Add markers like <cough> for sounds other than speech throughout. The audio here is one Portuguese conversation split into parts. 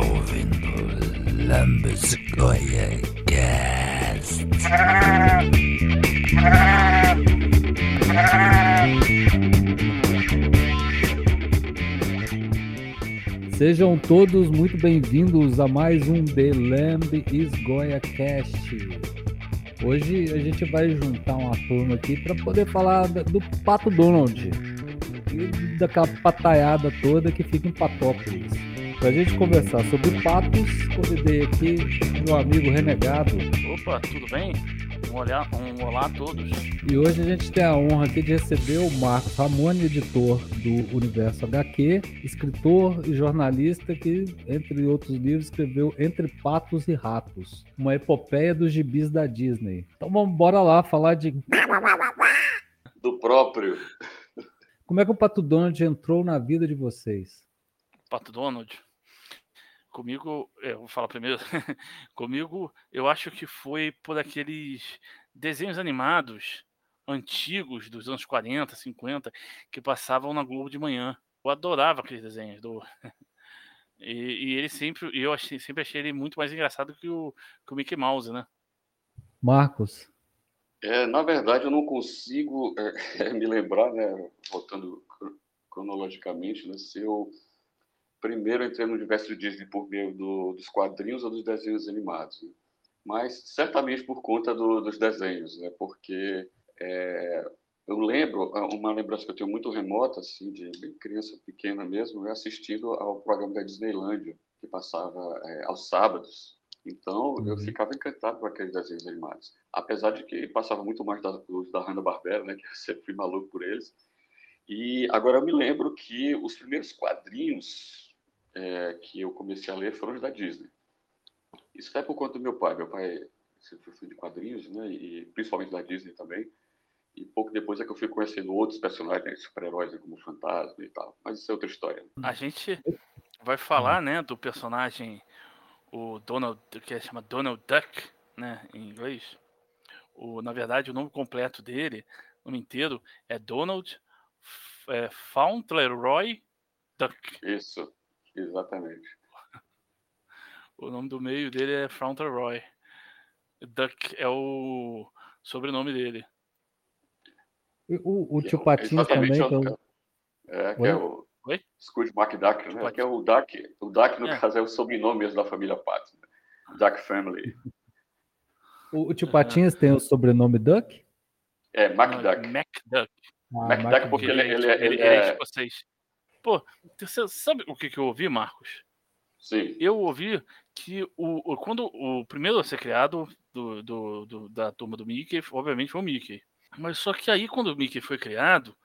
ouvindo Lambesgoia Cast. Sejam todos muito bem-vindos a mais um The Lamb is Goia Cast. Hoje a gente vai juntar uma turma aqui para poder falar do Pato Donald e daquela pataiada toda que fica em Patópolis. Para a gente conversar sobre patos, convidei aqui meu amigo Renegado. Opa, tudo bem? Um, olhar, um olá a todos. E hoje a gente tem a honra aqui de receber o Marcos Ramone, editor do Universo HQ, escritor e jornalista que, entre outros livros, escreveu Entre Patos e Ratos, uma epopeia dos gibis da Disney. Então vamos bora lá falar de <laughs> do próprio. Como é que o Pato Donald entrou na vida de vocês? Pato Donald? Comigo, é, eu vou falar primeiro. <laughs> Comigo, eu acho que foi por aqueles desenhos animados antigos dos anos 40, 50, que passavam na Globo de manhã. Eu adorava aqueles desenhos do. <laughs> E, e ele sempre, eu achei, sempre achei ele muito mais engraçado que o, que o Mickey Mouse, né? Marcos. É, na verdade, eu não consigo é, <laughs> me lembrar, né, voltando cronologicamente, né, se eu primeiro entrei no universo Disney por meio do, dos quadrinhos ou dos desenhos animados, né? mas certamente por conta do, dos desenhos, né? porque é, eu lembro, uma lembrança que eu tenho muito remota, assim, de criança pequena mesmo, é assistindo ao programa da Disneylândia, que passava é, aos sábados. Então, uhum. eu ficava encantado com aqueles desenhos animados. Apesar de que passava muito mais da, da Hanna-Barbera, né, <laughs> que eu sempre fui maluco por eles. E agora eu me lembro que os primeiros quadrinhos é, que eu comecei a ler foram os da Disney. Isso é por conta do meu pai. Meu pai sempre foi de quadrinhos, né? E principalmente da Disney também. E pouco depois é que eu fui conhecendo outros personagens, né, super-heróis, né, como Fantasma e tal. Mas isso é outra história. A gente vai falar, né, do personagem, o Donald, que é chama Donald Duck, né, em inglês. O, na verdade, o nome completo dele, o nome inteiro, é Donald é, Fauntleroy Duck. Isso. Exatamente. <laughs> O nome do meio dele é Fauntleroy. Duck é o sobrenome dele. O, o tio Patinhas também. Então... É, que é o Oi? Scrooge McDuck, né? Que é o Duck. O Duck, no é. caso, é o sobrenome mesmo da família Pat. Né? Duck Family. O, o tio Patinhas tem o sobrenome Duck? É, McDuck. McDuck. Ah, McDuck porque ele, ele, ele, ele, é, é escocês. Pô, você sabe o que, que eu ouvi, Marcos? Sim. Eu ouvi que o, o quando o primeiro a ser criado do, do, do, da turma do Mickey, obviamente foi o Mickey. Mas só que aí, quando o Mickey foi criado,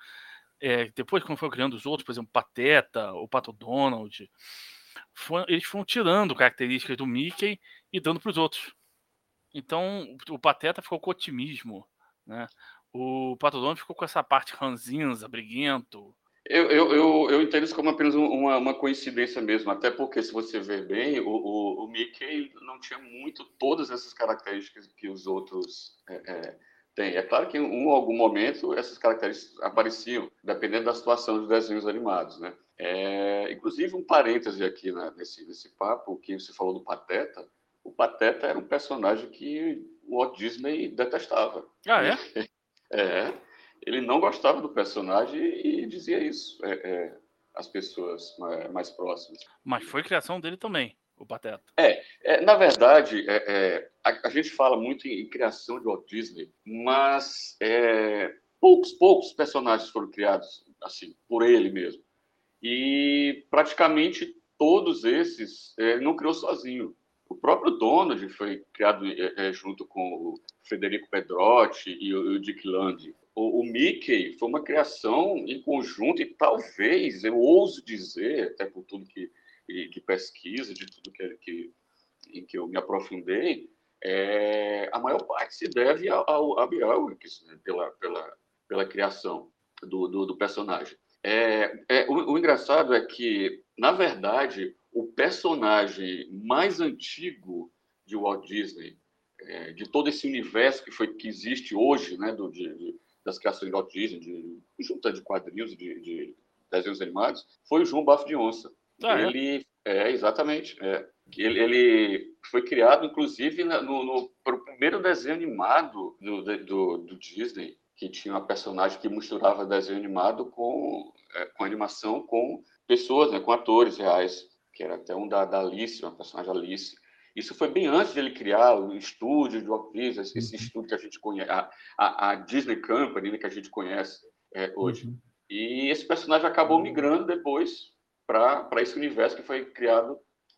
é, depois, quando foi criando os outros, por exemplo, Pateta, o Pato Donald, foi, eles foram tirando características do Mickey e dando para os outros. Então, o Pateta ficou com otimismo, né? O Pato Donald ficou com essa parte ranzinza, briguento, eu, eu, eu, eu, entendo isso como apenas uma, uma, coincidência mesmo, até porque, se você ver bem, o, o, o Mickey não tinha muito todas essas características que os outros é, é, têm. É claro que em um algum momento essas características apareciam, dependendo da situação dos desenhos animados, né? É, inclusive, um parêntese aqui né, nesse, nesse papo, que você falou do Pateta. O Pateta era um personagem que o Walt Disney detestava. Ah, é? <laughs> É ele não gostava do personagem e dizia isso é, é, às pessoas mais, mais, próximas. Mas foi criação dele também, o Pateta. É, é na verdade, é, é, a, a, gente fala muito em, em, criação de Walt Disney, mas é, poucos, poucos personagens foram criados assim por ele mesmo. E praticamente todos esses não criou sozinho. O próprio Donald foi criado junto com o Federico Pedrotti e o, o Dick Land o, o, Mickey foi uma criação em conjunto e talvez, eu ouso dizer, até por tudo que de pesquisa, de tudo que, que, em que eu me aprofundei, é, a maior parte se deve ao, ao Bielwicks, né, pela, pela, pela criação do, do, do personagem. É, é, o, o, engraçado é que, na verdade, o personagem mais antigo de Walt Disney, é, de todo esse universo que, foi, que existe hoje, né, do, de, das criações de Disney, de junta de quadrinhos, de, de desenhos animados, foi o João Bafo de Onça. Ah, é? ele, É, exatamente. É. Ele, ele, foi criado, inclusive, no, no, no primeiro desenho animado do, do, do, Disney, que tinha uma personagem que misturava desenho animado com, é, com animação com pessoas, né, com atores reais, que era até um da, da Alice, uma personagem Alice. Isso foi bem antes de ele criar o estúdio de Walt Disney, esse uhum. estúdio que a gente conhece, a, a, a Disney Company, né, que a gente conhece é, hoje. Uhum. E esse personagem acabou migrando depois para esse universo que foi criado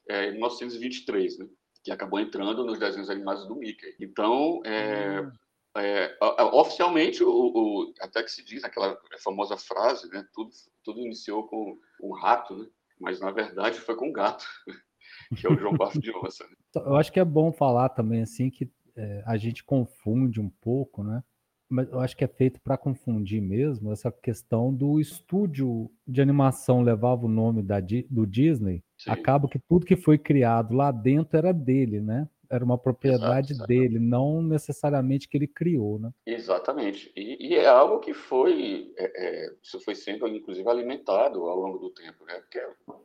é, em 1923, né? que acabou entrando nos desenhos animados do Mickey. Então, é, uhum. é, oficialmente, o, o, até que se diz aquela famosa frase, né? tudo, tudo iniciou com um rato, né? mas na verdade foi com um gato, <laughs> que é o de. Né? Eu acho que é bom falar também assim que é, a gente confunde um pouco, né? mas eu acho que é feito para confundir mesmo essa questão do estúdio de animação levava o nome da, do Disney. Sim. Acaba que tudo que foi criado lá dentro era dele, né? Era uma propriedade Exato, dele, não necessariamente que ele criou, né? Exatamente. E, e é algo que foi, é, é, isso foi sendo inclusive alimentado ao longo do tempo, né? Porque,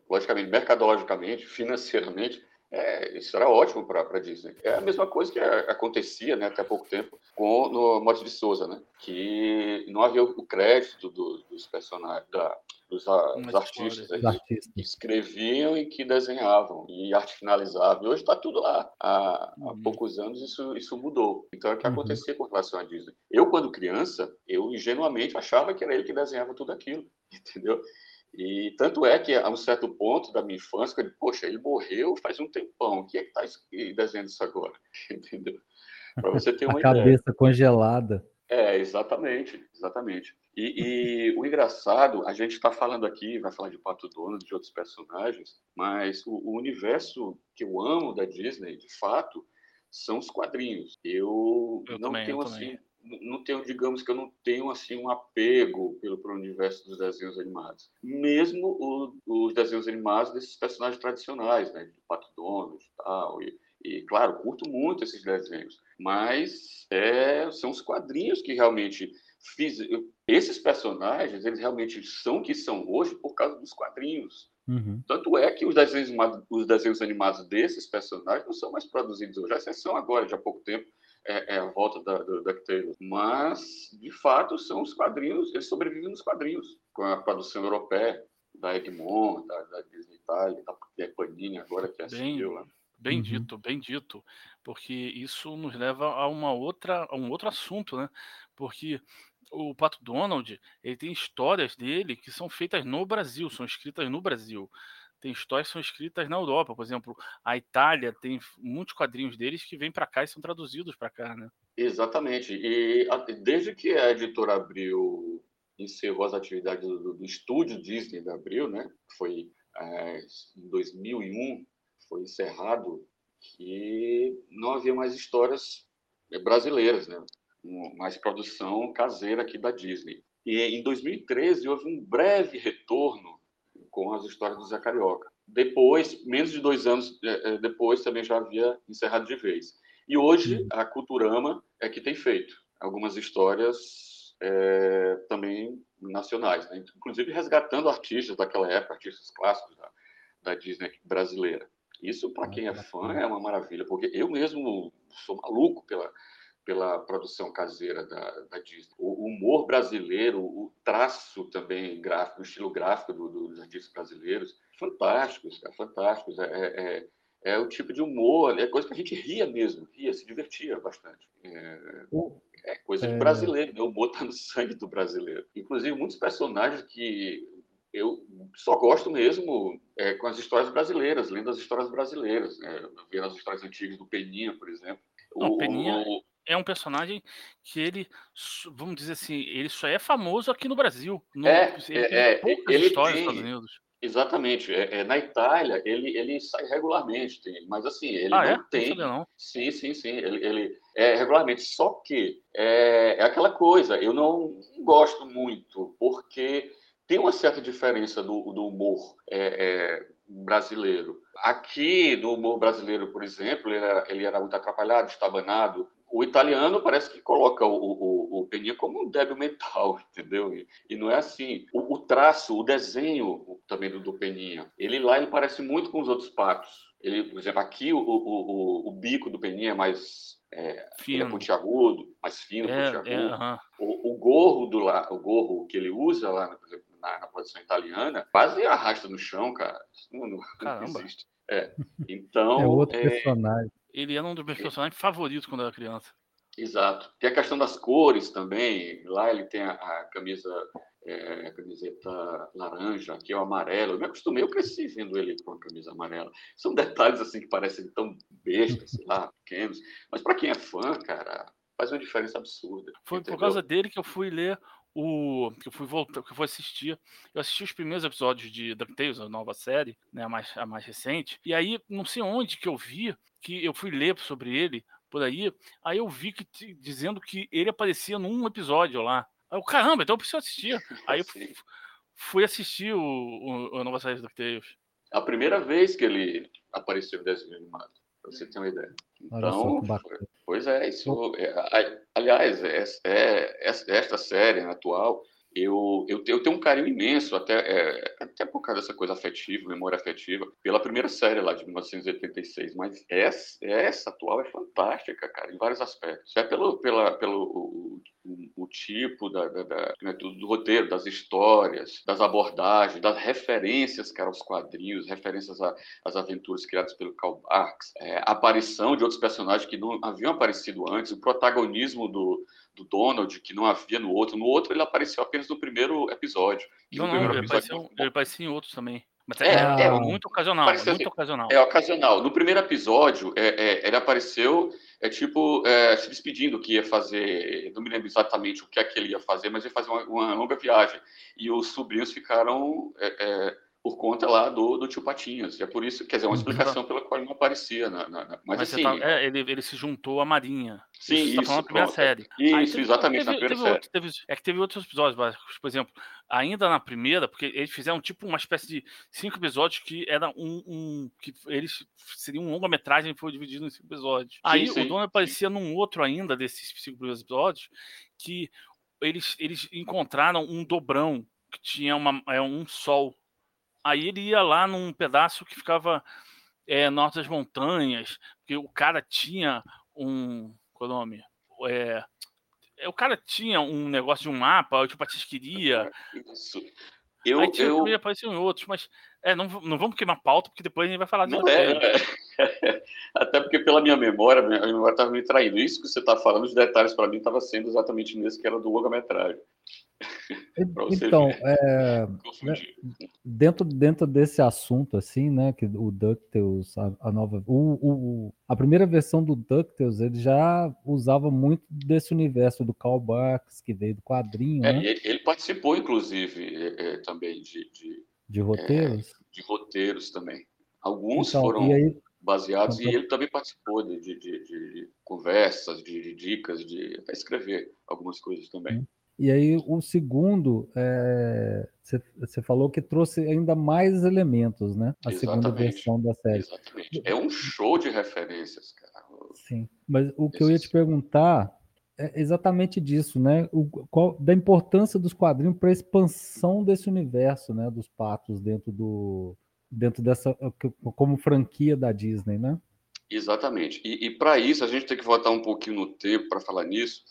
logicamente, mercadologicamente, financeiramente, é, isso era ótimo para a Disney. É a mesma coisa que acontecia né, até há pouco tempo com no Morte de Souza, né? que não havia o crédito do, dos personagens, da, dos, a, dos artistas, aí, artistas, que escreviam e que desenhavam, e arte finalizavam. E hoje está tudo lá. Há, há uhum. poucos anos isso, isso mudou. Então é o que uhum. acontecia com relação à Disney. Eu, quando criança, eu ingenuamente achava que era ele que desenhava tudo aquilo, <laughs> entendeu? E tanto é que, a um certo ponto da minha infância, eu digo, poxa, ele morreu faz um tempão, o que é que está desenhando isso agora? <laughs> Entendeu? Para você ter <laughs> uma a cabeça ideia. congelada. É, exatamente, exatamente. E, e o engraçado, a gente está falando aqui, vai falar de Pato Donald, de outros personagens, mas o, o universo que eu amo da Disney, de fato, são os quadrinhos. Eu, eu não também, tenho assim, também não tenho, digamos que eu não tenho assim um apego pelo pro universo dos desenhos animados. Mesmo o, os desenhos animados desses personagens tradicionais, né, de Pato Donald e tal. E, e claro, curto muito esses desenhos, mas é, são os quadrinhos que realmente fiz. Esses personagens, eles realmente são o que são hoje por causa dos quadrinhos. Uhum. Tanto é que os desenhos, os desenhos animados desses personagens não são mais produzidos hoje, a exceção agora, de há pouco tempo, é, é a volta da, do DuckTales. Mas, de fato, são os quadrinhos, eles sobrevivem nos quadrinhos, com a produção europeia, da Egmont, da, da Disney Italia, da Panini agora, que é bem, lá. Bem uhum. dito, bem dito, porque isso nos leva a uma outra, a um outro assunto, né? Porque o Pato Donald, ele tem histórias dele que são feitas no Brasil, são escritas no Brasil tem histórias que são escritas na Europa, por exemplo, a Itália tem muitos quadrinhos deles que vêm para cá e são traduzidos para cá, né? Exatamente. E desde que a editora Abril encerrou as atividades do, do estúdio Disney da Abril, né? Foi é, em 2001 foi encerrado que não havia mais histórias brasileiras, né? Mais produção caseira aqui da Disney. E em 2013 houve um breve retorno com as histórias do Zé Carioca. Depois, menos de dois anos é, é, depois, também já havia encerrado de vez. E hoje, a Culturama é que tem feito algumas histórias é, também nacionais, né? inclusive resgatando artistas daquela época, artistas clássicos da, da Disney brasileira. Isso, para quem é fã, é uma maravilha, porque eu mesmo sou maluco pela, pela produção caseira da, da, Disney. O humor brasileiro, o traço também gráfico, o estilo gráfico do, do, dos artistas brasileiros, fantásticos, cara, fantásticos. É, é, é, é, o tipo de humor, é coisa que a gente ria mesmo, ria, se divertia bastante. É, é coisa de é. brasileiro, né? o humor está no sangue do brasileiro. Inclusive, muitos personagens que eu só gosto mesmo é, com as histórias brasileiras, lendo as histórias brasileiras, né? vendo as histórias antigas do Peninha, por exemplo. Não, o, Peninha, o, é um personagem que ele, vamos dizer assim, ele só é famoso aqui no Brasil. No, é, ele é, tem é, ele histórias tem, nos Estados Unidos. Exatamente. É, é, na Itália, ele, ele sai regularmente, tem, mas assim, ele ah, não é? tem. Não não. Sim, sim, sim. Ele, ele é regularmente. Só que é, é aquela coisa, eu não gosto muito, porque tem uma certa diferença do, do humor é, é, brasileiro. Aqui, no humor brasileiro, por exemplo, ele era, ele era muito atrapalhado, estabanado, o italiano parece que coloca o, o, o Peninha como um débil mental, <laughs> entendeu? E, e não é assim. O, o, traço, o desenho também do, do Peninha, ele lá ele parece muito com os outros patos. Ele, por exemplo, aqui o, o, o, bico do Peninha é mais é, fino. é pontiagudo, mais fino, é, pontiagudo. É, uh -huh. o, o, gorro do lá, o gorro que ele usa lá, na, na produção italiana, quase arrasta no chão, cara. Isso não, não, não existe. É. Então. É outro é, personagem. Ele era um dos meus personagens favoritos quando era criança. Exato. Tem a questão das cores também. Lá ele tem a, a camisa, é, a camiseta laranja, aqui é o amarelo. Eu me acostumei, eu cresci vendo ele com a camisa amarela. São detalhes assim que parecem tão bestas, sei lá, pequenos. Mas para quem é fã, cara, faz uma diferença absurda. Foi entendeu? por causa dele que eu fui ler o que eu fui voltar, que eu fui assistir. Eu assisti os primeiros episódios de DuckTales, a nova série, né, a mais, a mais recente. E aí, não sei onde que eu vi, que eu fui ler sobre ele por aí, aí eu vi que dizendo que ele aparecia num episódio lá. Aí eu, caramba, então eu preciso assistir. Aí eu <laughs> fui assistir o, o, a nova série do DuckTales. A primeira vez que ele apareceu em desenho animado, pra você ter uma ideia. Então, pois é, isso. É, aliás, é, é, esta série esta eu, eu, eu tenho um carinho imenso, até, é, até por causa dessa coisa afetiva, memória afetiva, pela primeira série lá de 1986. Mas essa, essa atual é fantástica, cara, em vários aspectos. É pelo, pela, pelo o, tipo da, da, da né, do, do, roteiro, das histórias, das abordagens, das referências, cara, aos quadrinhos, referências às aventuras criadas pelo Karl Barks, é, a aparição de outros personagens que não haviam aparecido antes, o protagonismo do do Donald, que não havia no outro. No outro, ele apareceu apenas no primeiro episódio. Não, não, ele, apareceu, ele apareceu em outros também. Mas é, é, é muito ocasional, muito assim, ocasional. É ocasional. No primeiro episódio, é, é, ele apareceu, é tipo, é, se despedindo que ia fazer, não me lembro exatamente o que é que ele ia fazer, mas ia fazer uma, uma longa viagem. E os sobrinhos ficaram é, por conta lá do, do tio Patinhas. E é por isso, quer dizer, uma uhum. explicação pela qual ele não aparecia. Na, na, na mas, mas assim. Tá, é, ele, ele se juntou à Marinha. Sim, isso. Tá da primeira série. Isso, teve, exatamente, teve, na primeira teve série. Outro, teve, é que teve outros episódios, por exemplo, ainda na primeira, porque eles fizeram tipo uma espécie de cinco episódios que era um. um que eles seria um longa-metragem foi dividido em cinco episódios. Sim, Aí sim, o dono aparecia sim. num outro ainda desses cinco primeiros episódios que eles, eles encontraram um dobrão que tinha uma, é, um sol Aí ele ia lá num pedaço que ficava é, norte das montanhas, porque o cara tinha um. Qual é o nome? É, o cara tinha um negócio de um mapa, tipo, a queria. Isso. Eu, Aí tinha, eu... apareciam outros, mas é, não, não vamos queimar pauta, porque depois a gente vai falar disso. É, é. <laughs> Até porque pela minha memória, minha memória estava me traindo. Isso que você está falando, os detalhes para mim estava sendo exatamente nesse que era do longa-metragem. Então, é, <laughs> né, dentro, dentro desse assunto, assim, né, que o DuckTales, a, a nova, o, o, a primeira versão do DuckTales, ele já usava muito desse universo do Carl Barks, que veio do quadrinho, é, né? ele, ele, participou, inclusive, é, é também de, de, de roteiros? É, de roteiros também. Alguns então, foram aí, baseados então, e ele também participou de, de, de conversas, de, dicas, de escrever algumas coisas também. E aí o segundo, você é, falou que trouxe ainda mais elementos, né? A Exatamente. segunda versão da série. Exatamente. É um show de referências, cara. Sim. Mas o que eu ia te perguntar é exatamente disso, né? O, qual, da importância dos quadrinhos para a expansão desse universo, né? Dos patos dentro do dentro dessa como franquia da Disney, né? Exatamente. E, e para isso a gente tem que voltar um pouquinho no tempo para falar nisso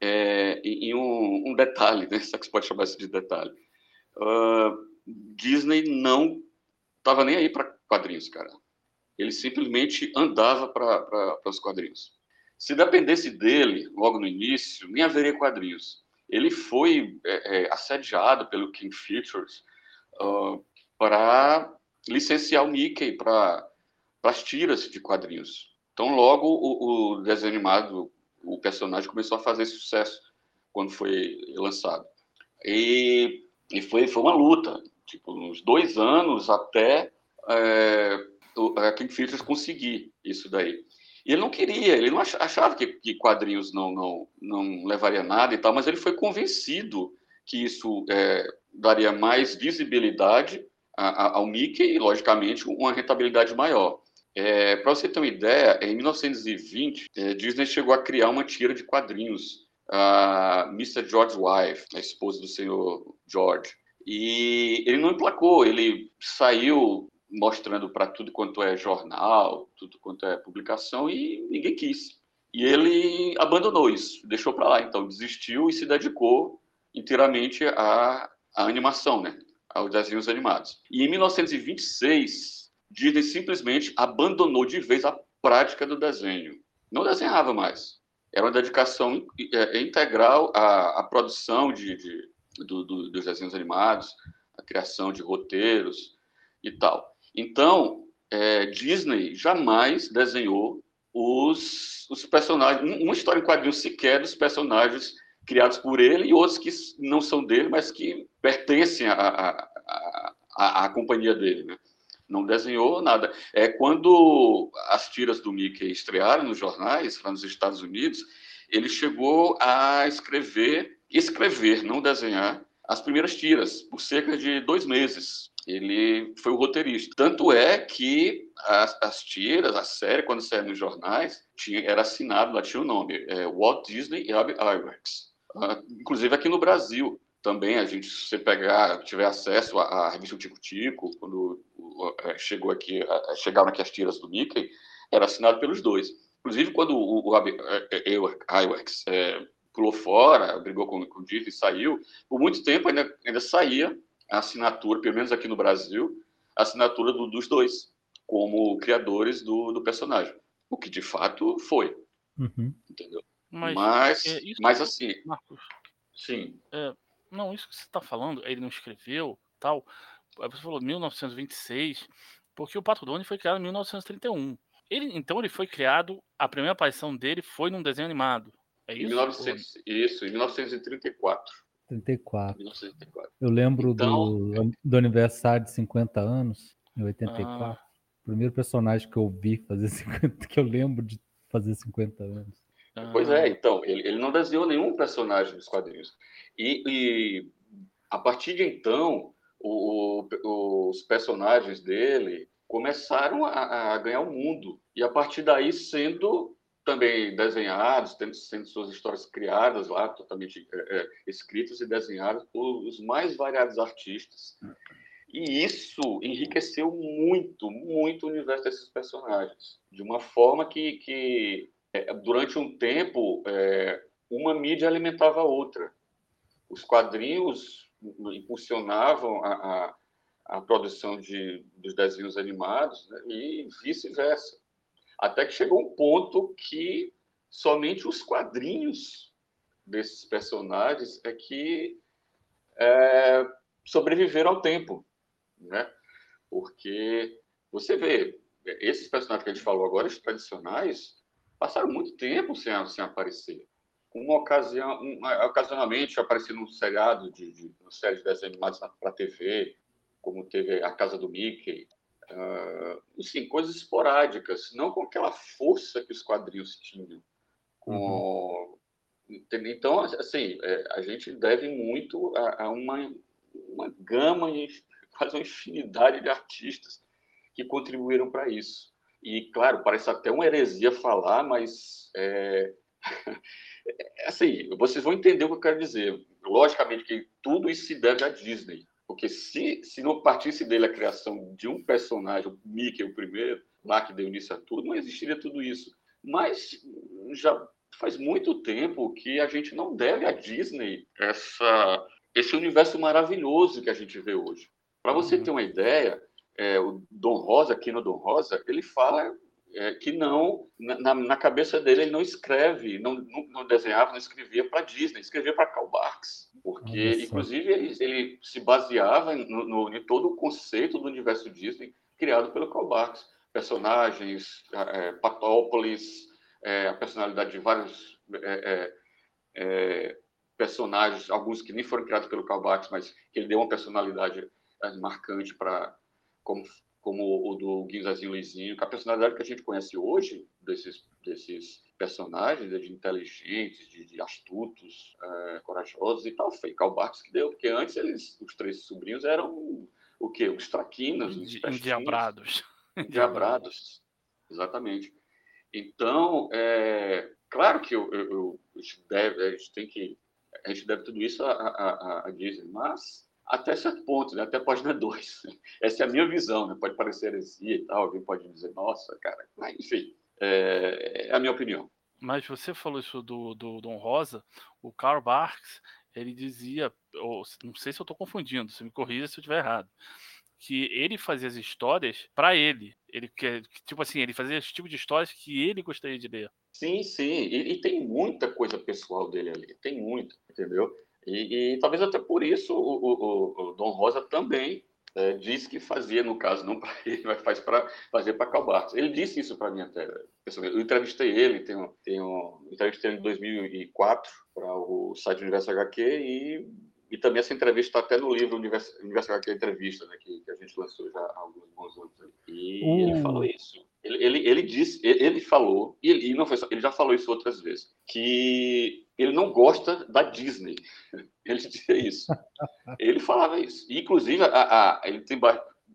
é, em um, um, detalhe, né? <laughs> É que você pode chamar isso de detalhe. Uh, Disney não estava nem aí para quadrinhos, cara. Ele simplesmente andava para os quadrinhos. Se dependesse dele, logo no início, nem haveria quadrinhos. Ele foi é, é, assediado pelo King Features uh, para licenciar o Mickey para as tiras de quadrinhos. Então, logo o, o desenho animado o personagem começou a fazer sucesso quando foi lançado. E, e foi, foi uma luta, tipo, uns dois anos até é, a King Features conseguir isso daí. E ele não queria, ele não achava que, que quadrinhos não, não, não levaria nada e tal, mas ele foi convencido que isso é, daria mais visibilidade a, a, ao Mickey e, logicamente, uma rentabilidade maior. É, Para você ter uma ideia, em 1920, é, Disney chegou a criar uma tira de quadrinhos, a Mr. George Wife, a esposa do senhor George. E ele não emplacou, ele saiu mostrando para tudo quanto é jornal, tudo quanto é publicação, e ninguém quis. E ele abandonou isso, deixou para lá. Então, desistiu e se dedicou inteiramente à, à animação, né? aos desenhos animados. E em 1926, Disney simplesmente abandonou de vez a prática do desenho. Não desenhava mais. Era uma dedicação é, integral à, à produção de, de do, do, dos desenhos animados, a criação de roteiros e tal. Então, é, Disney jamais desenhou os, os personagens, uma história em quadrinhos sequer dos personagens criados por ele e outros que não são dele, mas que pertencem à, à, à, à companhia dele. Né? Não desenhou nada. É quando as tiras do Mickey estrearam nos jornais, lá nos Estados Unidos, ele chegou a escrever, escrever, não desenhar, as primeiras tiras, por cerca de dois meses ele foi o roteirista. Tanto é que as, as tiras, a série, quando saiu nos jornais, tinha, era assinado, lá tinha o nome, é, Walt Disney Iwerks. Uh, inclusive aqui no Brasil também, a gente, se você pegar, tiver acesso à, à revista Tico Tico, quando uh, chegou aqui, uh, chegaram aqui as tiras do Mickey, era assinado pelos dois. Inclusive, quando o, o Iwerks é, pulou fora, brigou com, com o Disney e saiu, por muito tempo ainda, ainda saía a assinatura, pelo menos aqui no Brasil, a assinatura do, dos dois, como criadores do, do, personagem. O que de fato foi. Uhum. Entendeu? Mas, mas, é, mas assim. Marcos, sim. É, não, isso que você está falando, ele não escreveu, tal. Você falou 1926, porque o Pato Donald foi criado em 1931. Ele, então ele foi criado, a primeira aparição dele foi num desenho animado. É isso? Em 1900, isso, em 1934. 34. 1934. Eu lembro então, do, do aniversário de 50 anos, em 84. Ah. O primeiro personagem que eu vi fazer <laughs> 50, que eu lembro de fazer 50 anos. Ah. Pois é, então, ele, ele não desenhou nenhum personagem dos quadrinhos. E, e a partir de então, o, o, os personagens dele começaram a, a ganhar o mundo. E a partir daí sendo também desenhados, tendo, sendo suas histórias criadas lá, totalmente é, é, escritas e desenhadas por os mais variados artistas. E isso enriqueceu muito, muito o universo desses personagens, de uma forma que, que durante um tempo, é, uma mídia alimentava a outra. Os quadrinhos impulsionavam a, a, a produção de, dos desenhos animados né, e vice-versa até que chegou um ponto que somente os quadrinhos desses personagens é que é, sobreviveram ao tempo, né? Porque você vê, esses personagens que a gente falou agora, os tradicionais, passaram muito tempo sem, sem aparecer. Uma ocasião, uma, ocasionalmente apareceu num seriado de, de, de série de desenhos animados para TV, como teve A Casa do Mickey, uh, sim, coisas esporádicas, não com aquela força que os quadrinhos tinham. Com... Uhum. Então, assim, é, a gente deve muito a, a uma, uma gama, quase uma infinidade de artistas que contribuíram para isso. E, claro, parece até uma heresia falar, mas é, <laughs> assim, vocês vão entender o que eu quero dizer. Logicamente que tudo isso se deve à Disney. Porque se, se não partisse dele a criação de um personagem, o Mickey, o primeiro, lá que deu início a tudo, não existiria tudo isso. Mas já faz muito tempo que a gente não deve à Disney essa, esse universo maravilhoso que a gente vê hoje. Para você uhum. ter uma ideia, é, o Dom Rosa, aqui no Dom Rosa, ele fala é, que não, na, na, cabeça dele, ele não escreve, não, não, não desenhava, não escrevia para Disney, escrevia para Karl Barks, porque, inclusive, ele, ele se baseava no, no, em todo o conceito do universo Disney criado pelo Karl Barks. Personagens, é, Patópolis, é, a personalidade de vários é, é, é, personagens, alguns que nem foram criados pelo Karl Barks, mas que ele deu uma personalidade é, marcante para como como o do Guinzazinho Luizinho, com a personalidade que a gente conhece hoje desses, desses personagens, de inteligentes, de, de astutos, é, corajosos e tal, foi Karl Barks que deu, porque antes eles, os três sobrinhos eram o quê? Os traquinas, os endiabrados. Endiabrados. <laughs> exatamente. Então, é, claro que eu, eu, eu, a, gente deve, a gente tem que a gente deve tudo isso a, a, a Disney, mas até certo ponto, né? até a página 2. Essa é a minha visão, né? pode parecer heresia e tal, alguém pode dizer, nossa, cara, mas, enfim, é, é, a minha opinião. Mas você falou isso do, do Dom Rosa, o Karl Barks, ele dizia, ou, não sei se eu estou confundindo, você me corrija se eu estiver errado, que ele fazia as histórias para ele. Ele que tipo assim, ele fazia esse tipo de histórias que ele gostaria de ler. Sim, sim, e, e tem muita coisa pessoal dele ali, tem muita, entendeu? E, e talvez até por isso o, o, o Dom Rosa também é, disse que fazia, no caso, não para ele, mas faz para fazer para Calbartos. Ele disse isso para mim até. Eu entrevistei ele, tenho, tenho, entrevistei ele em 2004 para o site Universo HQ e, e também essa entrevista está até no livro Universo, Universo HQ Entrevista, né, que, que, a gente lançou já há alguns bons anos. E uh. ele falou isso. Ele, ele, ele disse, ele, ele falou, e ele, não foi só, ele já falou isso outras vezes, que ele não gosta da Disney. <laughs> Ele dizia isso. ele falava isso. E, inclusive, a, a, ele tem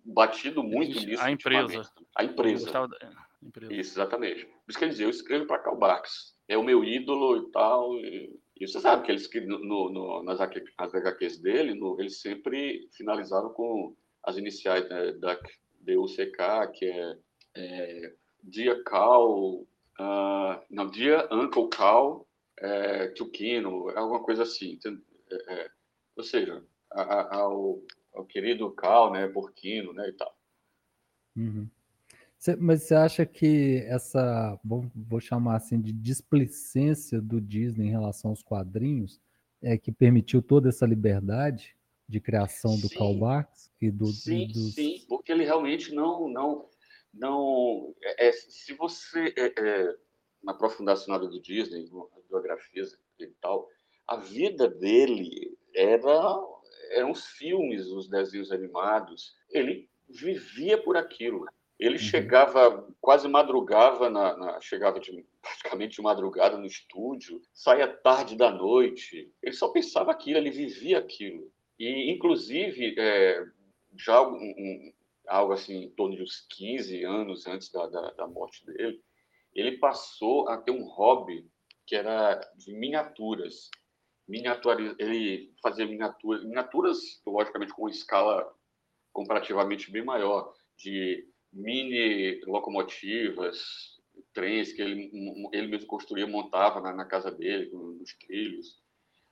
batido muito nisso. A empresa. A empresa. empresa. Isso, exatamente. Por isso que ele dizia, eu escrevo para Karl Barks. É o meu ídolo e tal. E, e você sabe que ele no, no, nas, HQs dele, no, ele sempre finalizava com as iniciais né, da DUCK, que é, é Dia Cal, uh, não, Dia Uncle Cal, é, Tuquino, alguma coisa assim. É, é, ou seja, a, a, ao, ao, querido Cal, né, Porquino, né, e tal. Uhum. Cê, mas você acha que essa, vou, vou chamar assim, de displicência do Disney em relação aos quadrinhos é que permitiu toda essa liberdade de criação do sim, Karl Barks e do sim, dos... sim, porque ele realmente não não não é, é se você é, na do Disney, as biografias e tal, a vida dele era eram os filmes, os desenhos animados. Ele vivia por aquilo. Ele uhum. chegava, quase madrugava, na, na, chegava de, praticamente de madrugada no estúdio, saía tarde da noite. Ele só pensava aquilo, ele vivia aquilo. E, inclusive, é, já um, um, algo assim, em torno de uns 15 anos antes da, da, da morte dele, ele passou a ter um hobby que era de miniaturas. Miniaturiz... Ele fazia miniaturas, miniaturas, logicamente, com uma escala comparativamente bem maior, de mini locomotivas, trens que ele, ele mesmo construía, montava na, na casa dele, nos trilhos.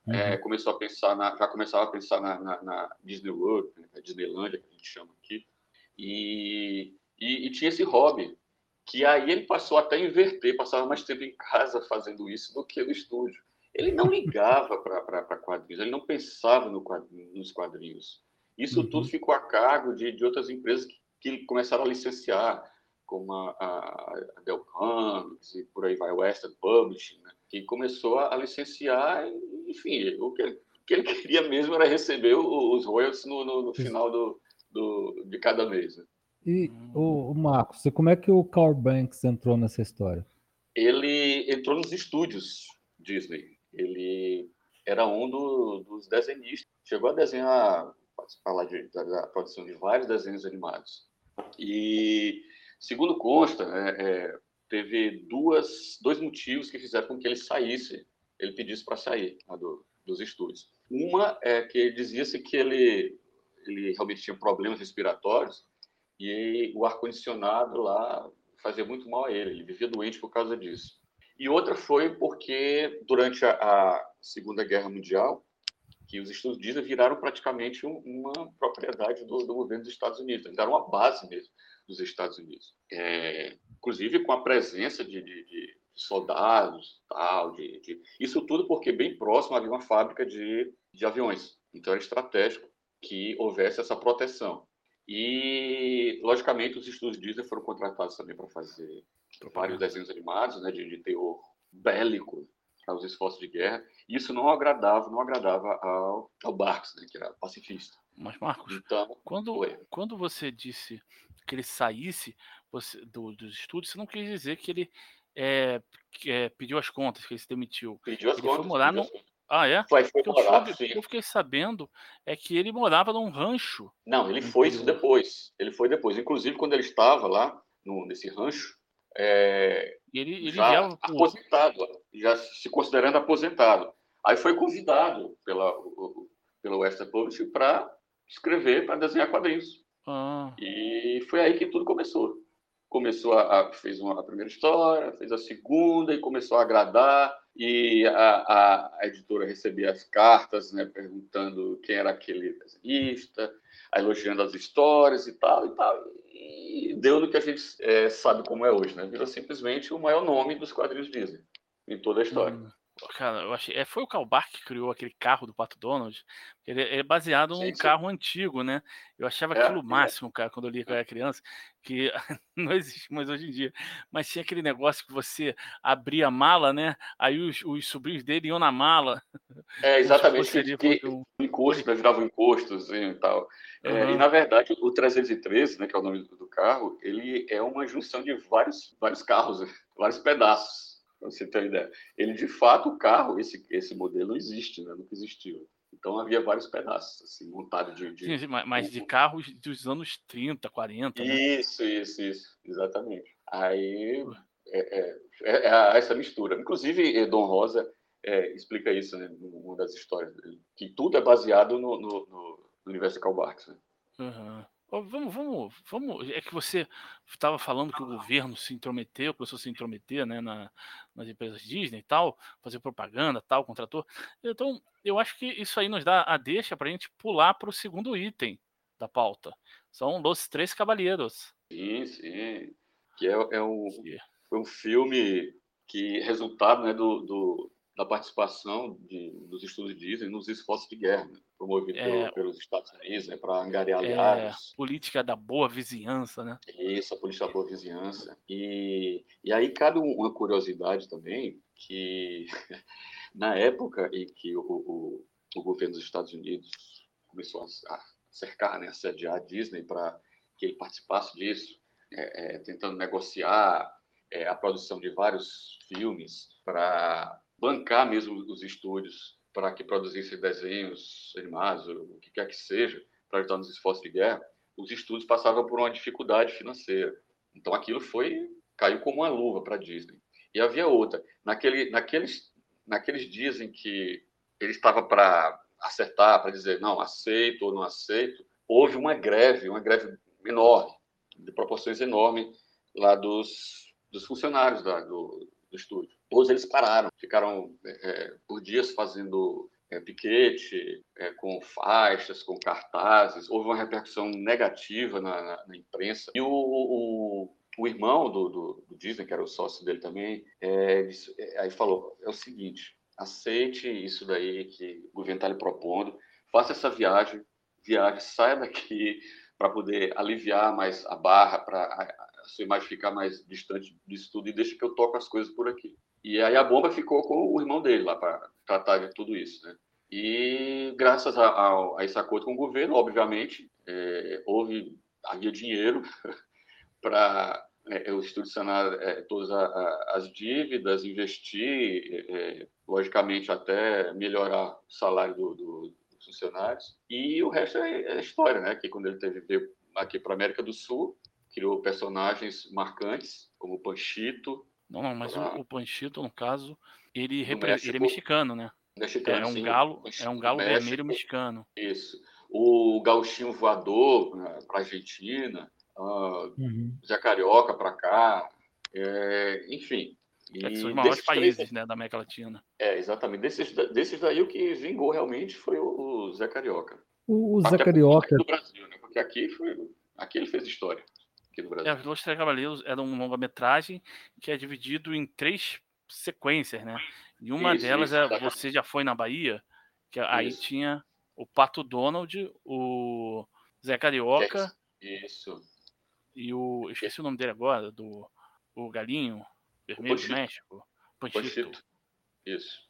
Uhum. É, começou a pensar na, já começava a pensar na, na, na Disney World, né, a Disneylandia, que a gente chama aqui, e, e, e, tinha esse hobby que aí ele passou até a inverter, passava mais tempo em casa fazendo isso do que no estúdio. Ele não ligava para quadrinhos, ele não pensava no quadrinho, nos quadrinhos. Isso uhum. tudo ficou a cargo de, de outras empresas que, que começaram a licenciar, como a, a, Del Comics e por aí vai, Western Publishing, né? que começou a, licenciar, enfim, o que, ele, o que ele queria mesmo era receber os royalties no, no, no final do, do, de cada mês. Né? E o, o Marcos, como é que o Carl Banks entrou nessa história? Ele entrou nos estúdios Disney. Ele era um do, dos desenhistas. Chegou a desenhar, participar lá de, da, da, produção de vários desenhos animados. E, segundo consta, é, é, teve duas, dois motivos que fizeram com que ele saísse, ele pedisse para sair lá do, dos estúdios. Uma é que dizia-se que ele, ele realmente tinha problemas respiratórios e o ar-condicionado lá fazia muito mal a ele, ele vivia doente por causa disso. E outra foi porque, durante a, a Segunda Guerra Mundial, que os estudos Disney viraram praticamente um, uma propriedade do, do, governo dos Estados Unidos, eles eram uma base mesmo dos Estados Unidos. É, inclusive com a presença de, de, de soldados, tal, de, de, isso tudo porque bem próximo havia uma fábrica de, de aviões. Então era estratégico que houvesse essa proteção. E, logicamente, os estúdios Disney foram contratados também para fazer vários desenhos animados, né, de, de teor bélico para os esforços de guerra. E isso não agradava, não agradava ao, ao Barks, né, que era pacifista. Mas, Marcos, então, quando, quando você disse que ele saísse você, do, dos estúdios, você não quis dizer que ele é, que, é, pediu as contas, que ele se demitiu. Pediu as ele contas. Foi morar no, ah, é? Foi, foi o morar, que eu fiquei sabendo é que ele morava num rancho. Não, ele foi isso depois. Ele foi depois. Inclusive, quando ele estava lá, no, nesse rancho, é, ele, ele já aposentado, já se considerando aposentado. Aí foi convidado pela, pela Western Publishing para escrever, para desenhar quadrinhos. Ah. E foi aí que tudo começou. Começou a, a fez uma a primeira história, fez a segunda e começou a agradar. E a, a, editora recebia as cartas, né, perguntando quem era aquele desenhista, elogiando as histórias e tal e tal. E deu no que a gente é, sabe como é hoje, né? Virou simplesmente o maior nome dos quadrinhos Disney em toda a história. Hum. Cara, eu achei. É, foi o Kalbar que criou aquele carro do Pato Donald. Ele é baseado num carro antigo, né? Eu achava é, aquilo o é. máximo, cara, quando eu li quando eu era criança, que <laughs> não existe mais hoje em dia. Mas tinha aquele negócio que você abria a mala, né? Aí os, os sobrinhos dele iam na mala. É, <laughs> exatamente. Que, que, um... encosto, né? Virava um encosto e tal. Uhum. e na verdade, o 313, né, que é o nome do carro, ele é uma junção de vários, vários carros, <laughs> vários pedaços você ter uma ideia. Ele, de fato, o carro, esse, esse modelo existe, né? nunca existiu. Então havia vários pedaços, assim, montados de. de... Sim, mas de carros dos anos 30, 40. Né? Isso, isso, isso, exatamente. Aí é, é, é, é essa mistura. Inclusive, Dom Rosa é, explica isso né, numa das histórias dele, que tudo é baseado no, no, no universo de Karl Barks. Né? Uhum. Vamos, vamos, vamos. É que você estava falando que o governo se intrometeu, começou a se intrometer né, na, nas empresas Disney e tal, fazer propaganda tal, contratou. Então, eu acho que isso aí nos dá a deixa para a gente pular para o segundo item da pauta. São Los Três Cavalheiros. Sim, sim. Que é, é um, foi um filme que resultado né, do, do da participação de, dos estudos Disney nos esforços de guerra, né? promovido é, pelos Estados Unidos, né? para angariar é, aliados. política da boa vizinhança, né? Isso, a política da boa vizinhança. E, e aí cabe uma curiosidade também, que <laughs> na época em que o, o, o governo dos Estados Unidos começou a cercar, né, a sediar a Disney para que ele participasse disso, é, é, tentando negociar é, a produção de vários filmes para bancar mesmo os estúdios para que produzissem desenhos animados, o que quer que seja, para ajudar nos esforços de guerra, os estúdios passavam por uma dificuldade financeira. Então aquilo foi caiu como uma luva para a Disney. E havia outra. Naquele, naqueles, naqueles dias em que ele estava para acertar, para dizer não, aceito ou não aceito, houve uma greve, uma greve enorme, de proporções enormes, lá dos, dos funcionários da, do, do estúdio. Todos eles pararam, ficaram é, é, por dias fazendo é, piquete, é, com faixas, com cartazes. Houve uma repercussão negativa na, na, na imprensa. E o, o, o irmão do, do, do, Disney, que era o sócio dele também, é, disse, é, aí falou: é o seguinte, aceite isso daí que o governo está lhe propondo, faça essa viagem, viagem, saia daqui para poder aliviar mais a barra, para sua imagem ficar mais distante disso tudo e deixe que eu toque as coisas por aqui. E aí a bomba ficou com o irmão dele lá para tratar de tudo isso, né? E graças a, a, a esse acordo com o governo, obviamente, é, houve havia dinheiro <laughs> para é, o Estúdio sanar é, todas a, a, as dívidas, investir, é, é, logicamente até melhorar o salário do, do, dos funcionários. E o resto é, é história, né? Que quando ele teve veio aqui para a América do Sul, criou personagens marcantes como o Panchito, não, não, mas ah. o, o Panchito, no caso, ele, repre... ele é mexicano, né? Mexicano, é um sim, galo, é um galo México, vermelho mexicano. Isso. O gauchinho voador né, para Argentina, uh, uhum. Zé Carioca para cá, é, enfim. É são os maiores países três, né, da América Latina. É, exatamente. Desses, desses daí, o que vingou realmente foi o, Zé Carioca. O, o Zé Carioca. Do Brasil, né? Porque aqui, foi, aqui ele fez história aqui no Brasil. É, Os Três Cavaleiros era um longa-metragem que é dividido em três sequências, né? E uma isso, delas isso, é Você Já Foi na Bahia, que aí tinha o Pato Donald, o Zé Carioca. Isso. E o. Esqueci o nome dele agora, do o Galinho Vermelho do México. Panchito. Panchito. Isso.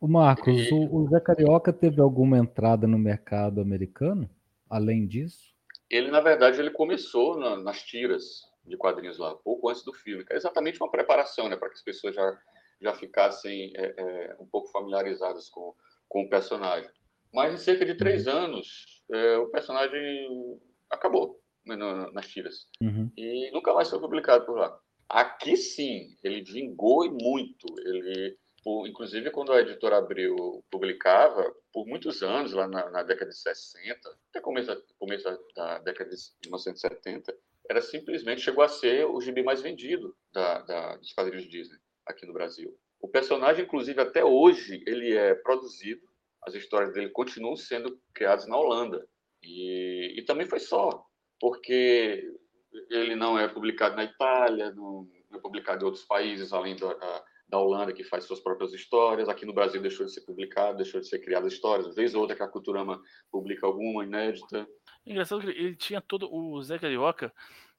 O Marcos, e... o, o Zé Carioca teve alguma entrada no mercado americano, além disso? Ele na verdade ele começou na, nas tiras de quadrinhos lá, pouco antes do filme, que é exatamente uma preparação, né, para que as pessoas já já ficassem é, é, um pouco familiarizadas com, com o personagem. Mas em cerca de três uhum. anos, é, o personagem acabou né, nas tiras. Uhum. E nunca mais foi publicado por lá. Aqui sim, ele vingou e muito. Ele, por, inclusive, quando a editora Abril publicava, por muitos anos, lá na, na década de 60, até começo, começo da década de 1970, era simplesmente, chegou a ser o gibi mais vendido da, da, dos quadrinhos Disney aqui no Brasil. O personagem, inclusive, até hoje, ele é produzido, as histórias dele continuam sendo criadas na Holanda. E, e também foi só, porque ele não é publicado na Itália, não é publicado em outros países, além da, da Holanda, que faz suas próprias histórias. Aqui no Brasil deixou de ser publicado, deixou de ser criadas histórias. Vez ou outra que a Culturama publica alguma inédita. Engraçado que ele tinha todo. O Zé Carioca.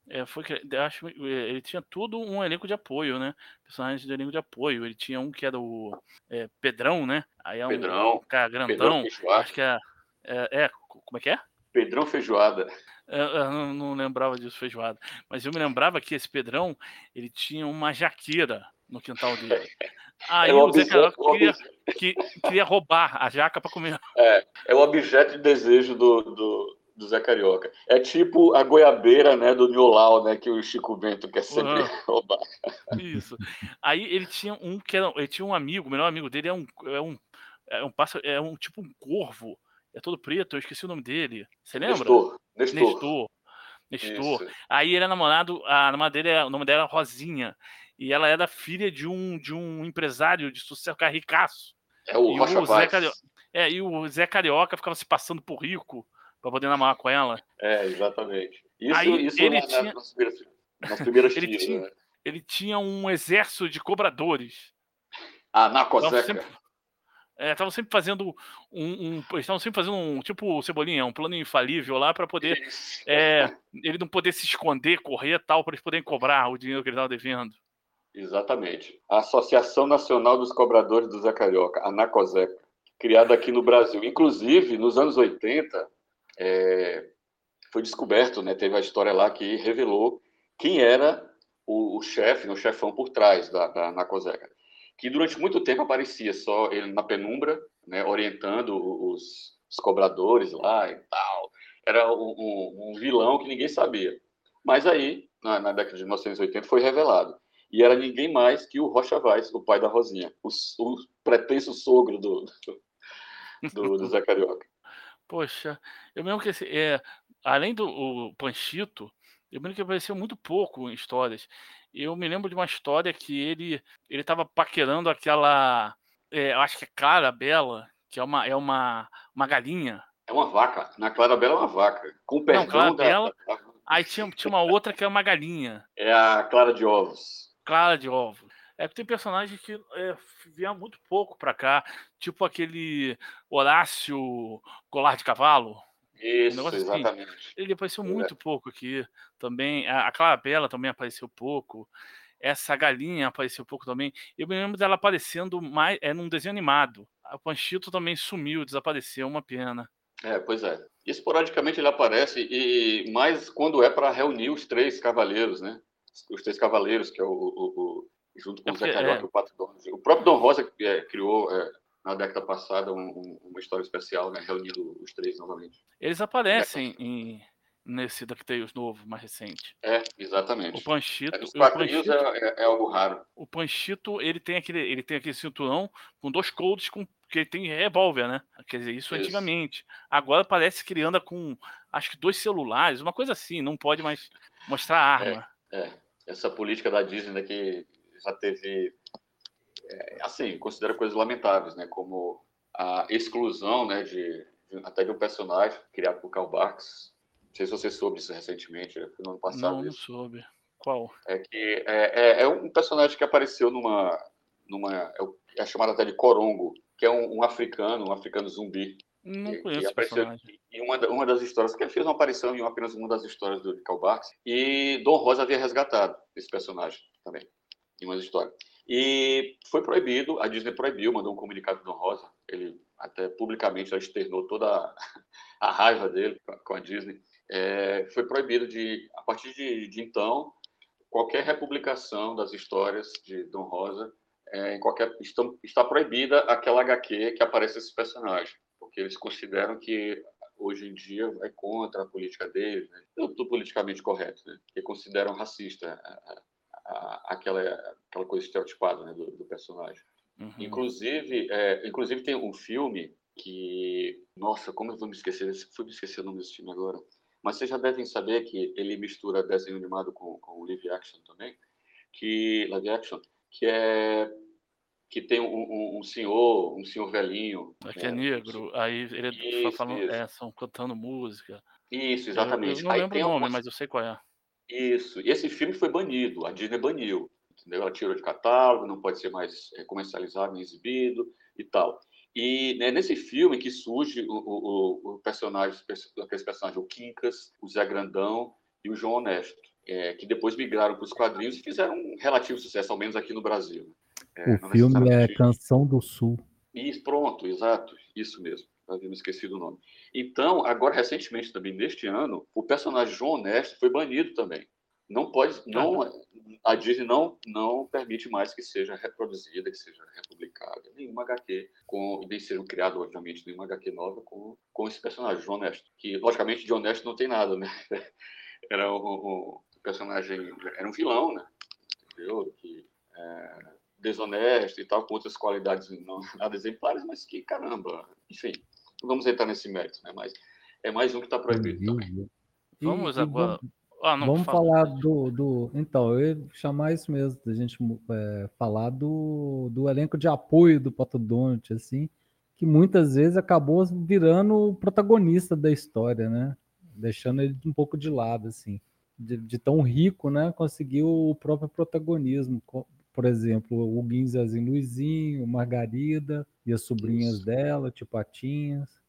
É, foi acho é, ele tinha tudo um elenco de apoio, né? Personagens de elenco de apoio. Ele tinha um que era o é, Pedrão, né? Aí é um, Pedrão, cara grandão. Pedrão acho que é, é, é, Como é que é? Pedrão Feijoada. Eu, não, não, lembrava disso, feijoada. Mas eu me lembrava que esse Pedrão, ele tinha uma jaqueira no quintal dele. Aí é o, Zé Carioca queria, que, queria roubar a jaca para comer. É, é o objeto de desejo do, do, do, Zé Carioca. É tipo a goiabeira né, do Niolau, né, que o Chico Bento quer sempre uhum. <laughs> roubar. Isso. Aí ele tinha um que era, ele tinha um amigo, o melhor amigo dele é um, é um, é um pássaro, é um tipo um corvo é todo preto, eu esqueci o nome dele. Você lembra? Nestor. Nestor. Nestor. Nestor. Aí ele é namorado, a namorada dele, é, o nome dela é Rosinha. E ela era filha de um, de um empresário de sucesso, cara ricaço. É o e Rocha o Zé Carioca, É, e o Zé Carioca ficava se passando por rico para poder namorar com ela. É, exatamente. Isso, Aí, isso ele na, tinha... nas primeiras, nas primeiras <laughs> ele, tinha, né? ele tinha um exército de cobradores. Ah, na Coseca. Sempre... Estavam é, sempre fazendo um, um estavam sempre fazendo um tipo cebolinha, um plano infalível lá para poder é, ele não poder se esconder, correr tal, para eles poderem cobrar o dinheiro que ele estava devendo. Exatamente. A Associação Nacional dos Cobradores do Zé Carioca, a NACOSECA, criada aqui no Brasil. Inclusive, nos anos 80, é, foi descoberto, né, teve a história lá que revelou quem era o, o chefe, o chefão por trás da, da NACOSECA que durante muito tempo aparecia só ele na penumbra, né, orientando os, os, cobradores lá e tal. Era um, um, um, vilão que ninguém sabia. Mas aí, na, na, década de 1980, foi revelado. E era ninguém mais que o Rocha Vaz, o pai da Rosinha, o, o pretenso sogro do, do, do Zé Carioca. Poxa, eu mesmo que é, além do Panchito, eu lembro que apareceu muito pouco em histórias. Eu me lembro de uma história que ele ele estava paquerando aquela, é, acho que é Clara Bela, que é uma é uma, uma galinha. É uma vaca. Na Clara Bela é uma vaca. Com perdão Não, Clara da... Bela. Aí tinha, tinha uma outra que é uma galinha. É a Clara de Ovos. Clara de Ovos. É que tem personagens que é, vieram muito pouco para cá, tipo aquele Horácio Colar de Cavalo. Isso, um assim. exatamente. Assim. Ele apareceu é. muito pouco aqui também. A, Clara Bela também apareceu pouco. Essa galinha apareceu pouco também. Eu me lembro dela aparecendo mais é, num desenho animado. O Panchito também sumiu, desapareceu, uma pena. É, pois é. Esporadicamente ele aparece, e mais quando é para reunir os três cavaleiros, né? Os três cavaleiros, que é o, o, o junto com é o Zé Carioca é. e o Pato. O próprio Dom Rosa é, criou é, na década passada um, um, uma história especial, né, reunindo os três novamente. Eles aparecem em, nesse DuckTales novo, mais recente. É, exatamente. O Panchito. É, os quadrinhos é, é, é, algo raro. O Panchito, ele tem aquele, ele tem aquele cinturão com dois colds com que ele tem revólver, né? Quer dizer, isso, isso, antigamente. Agora parece que ele anda com, acho que dois celulares, uma coisa assim, não pode mais mostrar arma. É, é. Essa política da Disney né, que já teve é, assim, considero coisas lamentáveis, né? Como a exclusão, né, de, de até de um personagem criado por Karl Barks. Não sei se você soube isso recentemente, foi no ano passado. Não, não soube. Qual? É que é, é, é, um personagem que apareceu numa, numa é, é chamado até de Corongo, que é um, um africano, um africano zumbi. Não conheço que apareceu em uma, uma das histórias, que ele fez uma aparição em apenas uma das histórias do Karl Barks, e Dom Rosa havia resgatado esse personagem também, em uma história. E foi proibido, a Disney proibiu, mandou um comunicado do Don Rosa, ele até publicamente já externou toda a, <laughs> raiva dele com a Disney. É, foi proibido de, a partir de, de, então, qualquer republicação das histórias de Don Rosa, é, em qualquer, está, está proibida aquela HQ que aparece esse personagem, porque eles consideram que hoje em dia vai contra a política deles, né? tudo politicamente correto, né? que consideram racista a, a, aquela, aquela coisa estereotipada né, do, do personagem. Uhum. Inclusive, é, inclusive tem um filme que, nossa, como eu vou me esquecer, fui me esquecer o nome desse filme agora. Mas vocês já devem saber que ele mistura desenho animado com, com live action também, que live action, que é que tem um, um, um senhor, um senhor velhinho. É que é né? negro, aí ele é isso, falando, é, são cantando música. Isso, exatamente. Eu, eu não lembro o nome, mas eu sei qual é. Isso. E esse filme foi banido, a Disney baniu. Entendeu? Ela tirou de catálogo, não pode ser mais é, comercializado nem exibido e tal. E né, nesse filme que surge o, o, o personagem, aqueles personagens, o Quincas, o Zé Grandão e o João Honesto, é, que depois migraram para os quadrinhos e fizeram um relativo sucesso, ao menos aqui no Brasil. É, o filme é Canção do Sul. Isso, pronto, exato, isso mesmo. Havia me esquecido o nome. Então, agora, recentemente, também neste ano, o personagem João Honesto foi banido também. Não pode, não, a Disney não, não permite mais que seja reproduzida, que seja republicada, nenhuma HQ, com, nem seja criado, obviamente, nenhuma HQ nova com, com esse personagem, João Honesto. Que, logicamente, de honesto não tem nada, né? <laughs> Era um, um personagem, era um vilão, né? Entendeu? Que, é, desonesto e tal, com outras qualidades não nada exemplares, mas que, caramba, enfim, não vamos entrar nesse mérito, né? Mas é mais um que está proibido e, também. Vamos agora. Ah, não, vamos falar do, do. Então, eu ia chamar isso mesmo, da gente é, falar do, do elenco de apoio do Pato Donut, assim, que muitas vezes acabou virando o protagonista da história, né? Deixando ele um pouco de lado, assim. De, de tão rico, né? Conseguiu o próprio protagonismo, por exemplo, o Guinzazinho Luizinho, Margarida e as sobrinhas Isso. dela, tipo Patinhas.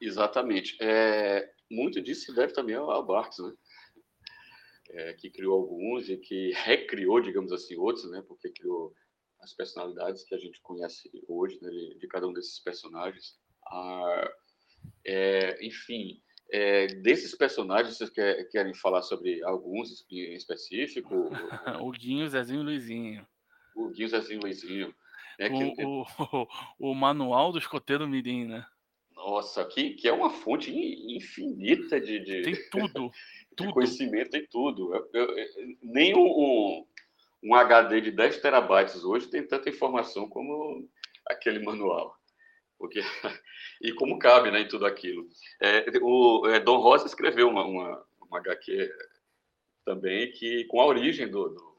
Exatamente. É, muito disso se deve também ao Barks, né? É, que criou alguns e que recriou, digamos assim, outros, né? Porque criou as personalidades que a gente conhece hoje, né? de, de cada um desses personagens. Ah, é, enfim, é, desses personagens, vocês quer, querem falar sobre alguns em específico? <laughs> o Guinho, Zezinho e Luizinho o Luizinho. Né, o, que, o, o, <laughs> o, manual do escoteiro Mirim, né? Nossa, que, que é uma fonte infinita de, de, tem tudo, <laughs> de tudo. conhecimento e tudo. Eu, eu, nem um, um HD de 10 terabytes hoje tem tanta informação como aquele manual. Porque, <laughs> e como cabe né, em tudo aquilo. É, o é, Dom Rosa escreveu uma, uma, uma HQ também que com a origem do, do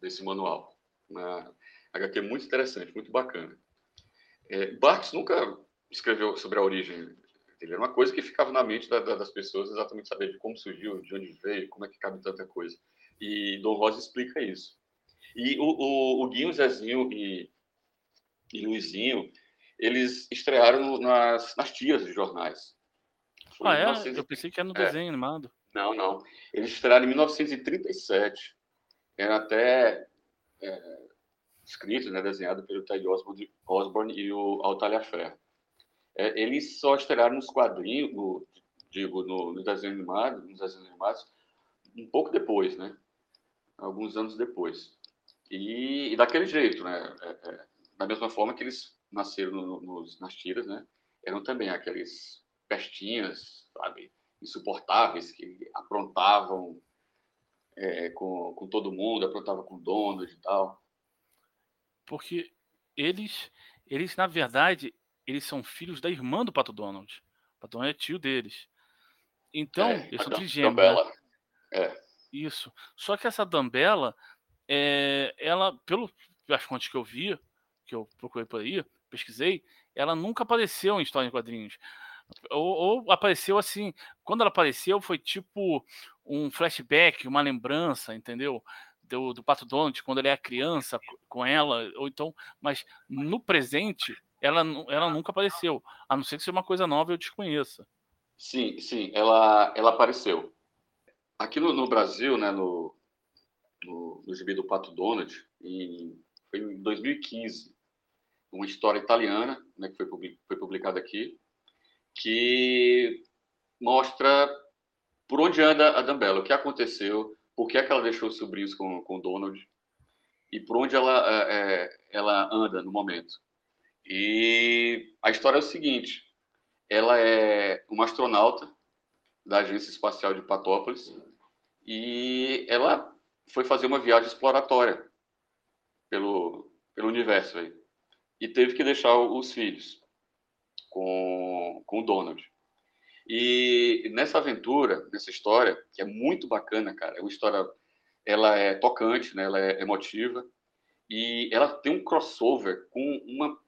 desse manual. Uma HQ muito interessante, muito bacana. É, Barks nunca escreveu sobre a origem dele, era uma coisa que ficava na mente da, da, das pessoas exatamente saber de como surgiu, de onde veio, como é que cabe tanta coisa. E Dom Rosa explica isso. E o, o, o Guinho, Zezinho e, e Luizinho, eles estrearam nas, nas tiras de jornais. Foi ah, é? 19... Eu pensei que era no é. desenho animado. Não, não. Eles estrearam em 1937 era até é, né, desenhado pelo Ted Osborne, Osborne e o Altalia Ferro. É, eles só estrearam nos quadrinhos, no, digo, no, no desenho animado, nos desenhos animados, um pouco depois, né? Alguns anos depois. E, e daquele jeito, né? É, é, da mesma forma que eles nasceram no, nos, nas tiras, né? Eram também aqueles pestinhas, sabe? Insuportáveis, que aprontavam é, com, com todo mundo, aprontava com o dono e tal. Porque eles, eles, na verdade, eles são filhos da irmã do Pato Donald. O Pato Donald é tio deles. Então, é, eles são trigêmeos. Né? É. Isso. Só que essa Dambela, é, ela, pelo as fontes que eu vi, que eu procurei por aí, pesquisei, ela nunca apareceu em história em quadrinhos. Ou, ou, apareceu assim, quando ela apareceu foi tipo um flashback, uma lembrança, entendeu? Do, do Pato Donald quando ele é criança com ela, ou então, mas no presente ela, ela nunca apareceu, a não ser que seja uma coisa nova eu desconheça. Sim, sim, ela, ela apareceu. Aqui no, no Brasil, né, no, no, no gibi do Pato Donald, em, foi em 2015, uma história italiana, né, que foi, foi publicada aqui, que mostra por onde anda a Dumbella, o que aconteceu, por que, é que ela deixou os sobrinhos com, com o Donald e por onde ela, é, é, ela anda no momento. E a história é o seguinte: ela é uma astronauta da Agência Espacial de Patópolis e ela foi fazer uma viagem exploratória pelo, pelo universo aí. E teve que deixar os filhos com, com o Donald. E nessa aventura, nessa história, que é muito bacana, cara, é uma história, ela é tocante, né? ela é emotiva, e ela tem um crossover com uma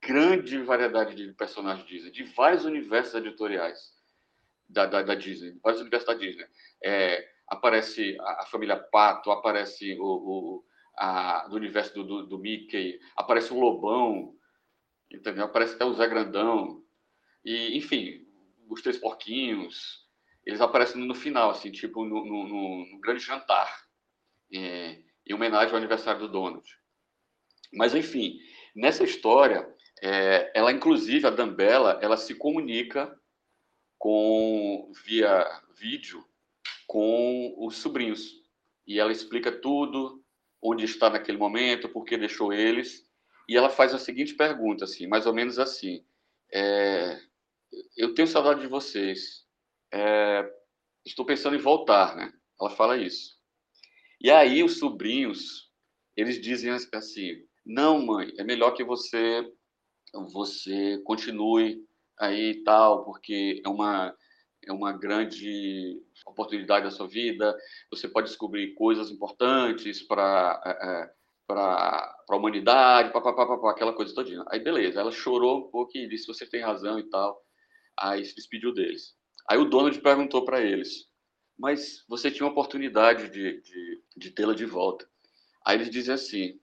grande variedade de personagens Disney, de vários universos editoriais da, da, da Disney, vários universos da Disney. É, aparece a, a, família Pato, aparece o, o a, do universo do, do, do, Mickey, aparece o Lobão, entendeu? Aparece até o Zé Grandão, e enfim, os Três Porquinhos, eles aparecem no final, assim, tipo no, no, no, grande jantar, é, em homenagem ao aniversário do Donald. Mas enfim, nessa história, é, ela inclusive a Dambella, ela se comunica com via vídeo com os sobrinhos e ela explica tudo, onde está naquele momento, por que deixou eles e ela faz a seguinte pergunta, assim, mais ou menos assim: é, eu tenho saudade de vocês, é, estou pensando em voltar, né? Ela fala isso. E aí os sobrinhos eles dizem assim: não, mãe, é melhor que você você continue aí e tal, porque é uma, é uma grande oportunidade da sua vida, você pode descobrir coisas importantes para é, é para a humanidade, pá, pá, pá, pá, aquela coisa todinha. Aí, beleza, ela chorou um pouco e disse, você tem razão e tal. Aí se despediu deles. Aí o dono perguntou para eles, mas você tinha uma oportunidade de, de, de tê-la de volta. Aí eles dizem assim,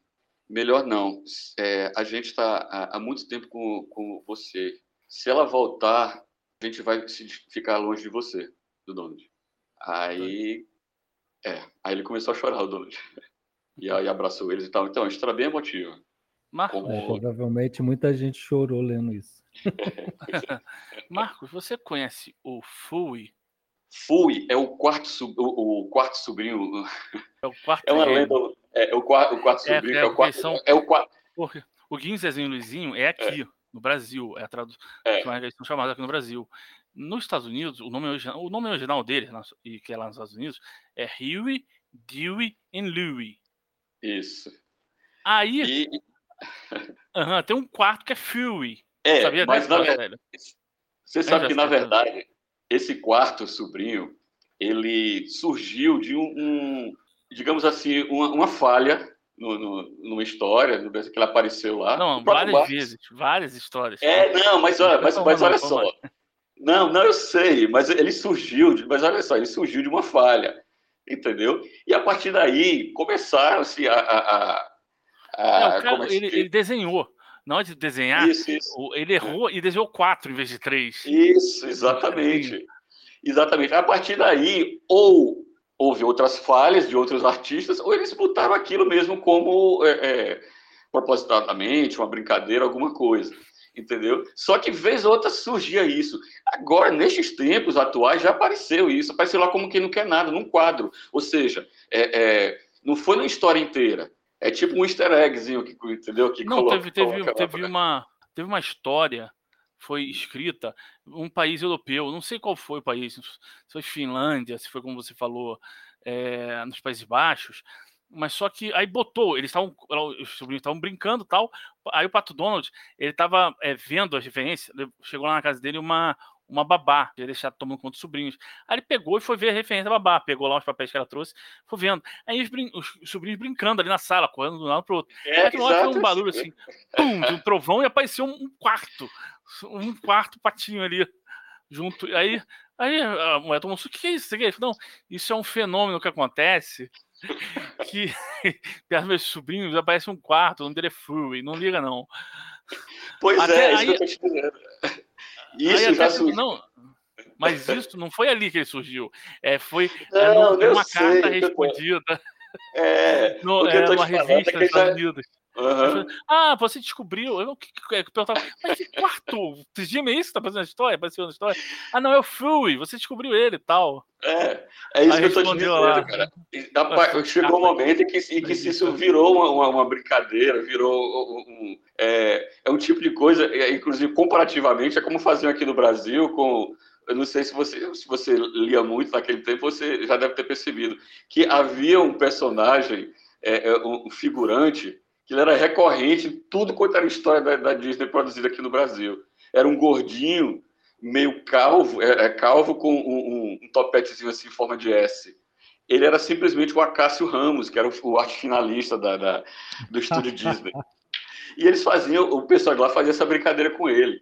Melhor não. É, a gente está há, há, muito tempo com, com você. Se ela voltar, a gente vai ficar longe de você, do Donald. Aí, é, aí ele começou a chorar, o Donald. E aí abraçou eles e tal. Então, a história bem emotiva. Marcos. Como... É, provavelmente muita gente chorou lendo isso. <laughs> Marcos, você conhece o Fui? Fui é o quarto, o, o quarto sobrinho. É o quarto. É uma lenda é, o quarto, o quarto sobrinho, é, é, o quarto. São... É o quarto. Porque o Guinzezinho Luizinho é aqui, é. no Brasil. É a tradução é. são chamados aqui no Brasil. Nos Estados Unidos, o nome original, o nome original dele, e que é lá nos Estados Unidos, é Huey, Dewey e Louie. Isso. Aí. E... <laughs> Uhum, tem um quarto que é Fury. É, Sabia mas na verdade. Você sabe que, na verdade, esse quarto sobrinho, ele surgiu de um, um digamos assim, uma, uma falha no, no, numa história, no que ele apareceu lá. Não, várias vezes, várias histórias. É, não, mas olha, mas, mas olha só. Não, não, eu sei, mas ele surgiu, de, mas olha só, ele surgiu de uma falha, entendeu? E a partir daí começaram-se a. a, a, a não, cara, ele, ele, desenhou. Na hora de desenhar, isso, isso. ele errou e desenhou quatro em vez de três. Isso, exatamente. Exatamente. A partir daí, ou houve outras falhas de outros artistas, ou eles botaram aquilo mesmo como é, é, propositadamente, uma brincadeira, alguma coisa. Entendeu? Só que vez ou outra surgia isso. Agora, nestes tempos atuais, já apareceu isso. Apareceu lá como quem não quer nada, num quadro. Ou seja, é, é não foi na história inteira. É tipo um easter eggzinho, que, entendeu? Que não, coloca, teve, teve, teve uma, teve uma história foi escrita um país europeu, não sei qual foi o país, se foi Finlândia, se foi como você falou, é, nos Países Baixos, mas só que aí botou, eles estavam, os sobrinhos estavam brincando tal, aí o Pato Donald, ele estava é, vendo as referências, chegou lá na casa dele uma, uma babá, ele deixar tomando conta dos sobrinhos. Aí ele pegou e foi ver a referência da babá, pegou lá os papéis que ela trouxe, foi vendo. Aí os, brin os sobrinhos brincando ali na sala, correndo de um lado pro outro. É, aí hora um barulho assim, pum, de um trovão e apareceu um quarto, um quarto patinho ali junto. Aí, aí a mulher tomou o que é isso? Não, isso é um fenômeno que acontece que <laughs> perto dos meus sobrinhos aparece um quarto, o nome dele é Fury, não liga não. Pois Até é, aí, isso que eu tô te dizendo. Isso já surgiu. Não, mas isso não foi ali que ele surgiu. É, foi é, não, é, numa carta respondida. É, <laughs> no, é uma revista dos Estados Unidos. Uhum. Ah, você descobriu. Eu, que, que, que, perguntava, mas que quarto? Esse é isso? Tá fazendo a história? Na história? Ah, não, é o Fui, você descobriu ele e tal. É, é isso Aí que eu tô te dizendo, lá. cara. E, chegou um momento em que, em que isso virou uma, uma, uma brincadeira, virou um, é, é um tipo de coisa, é, inclusive comparativamente, é como faziam aqui no Brasil com eu não sei se você, se você lia muito naquele tempo, você já deve ter percebido que havia um personagem, é, é um figurante, que ele era recorrente em tudo quanto era história da, da Disney produzida aqui no Brasil. Era um gordinho, meio calvo, é, é calvo com um, um, um, topetezinho assim em forma de S. Ele era simplesmente o Acácio Ramos, que era o, o arte finalista da, da, do estúdio Disney. <laughs> E eles faziam, o pessoal de lá fazia essa brincadeira com ele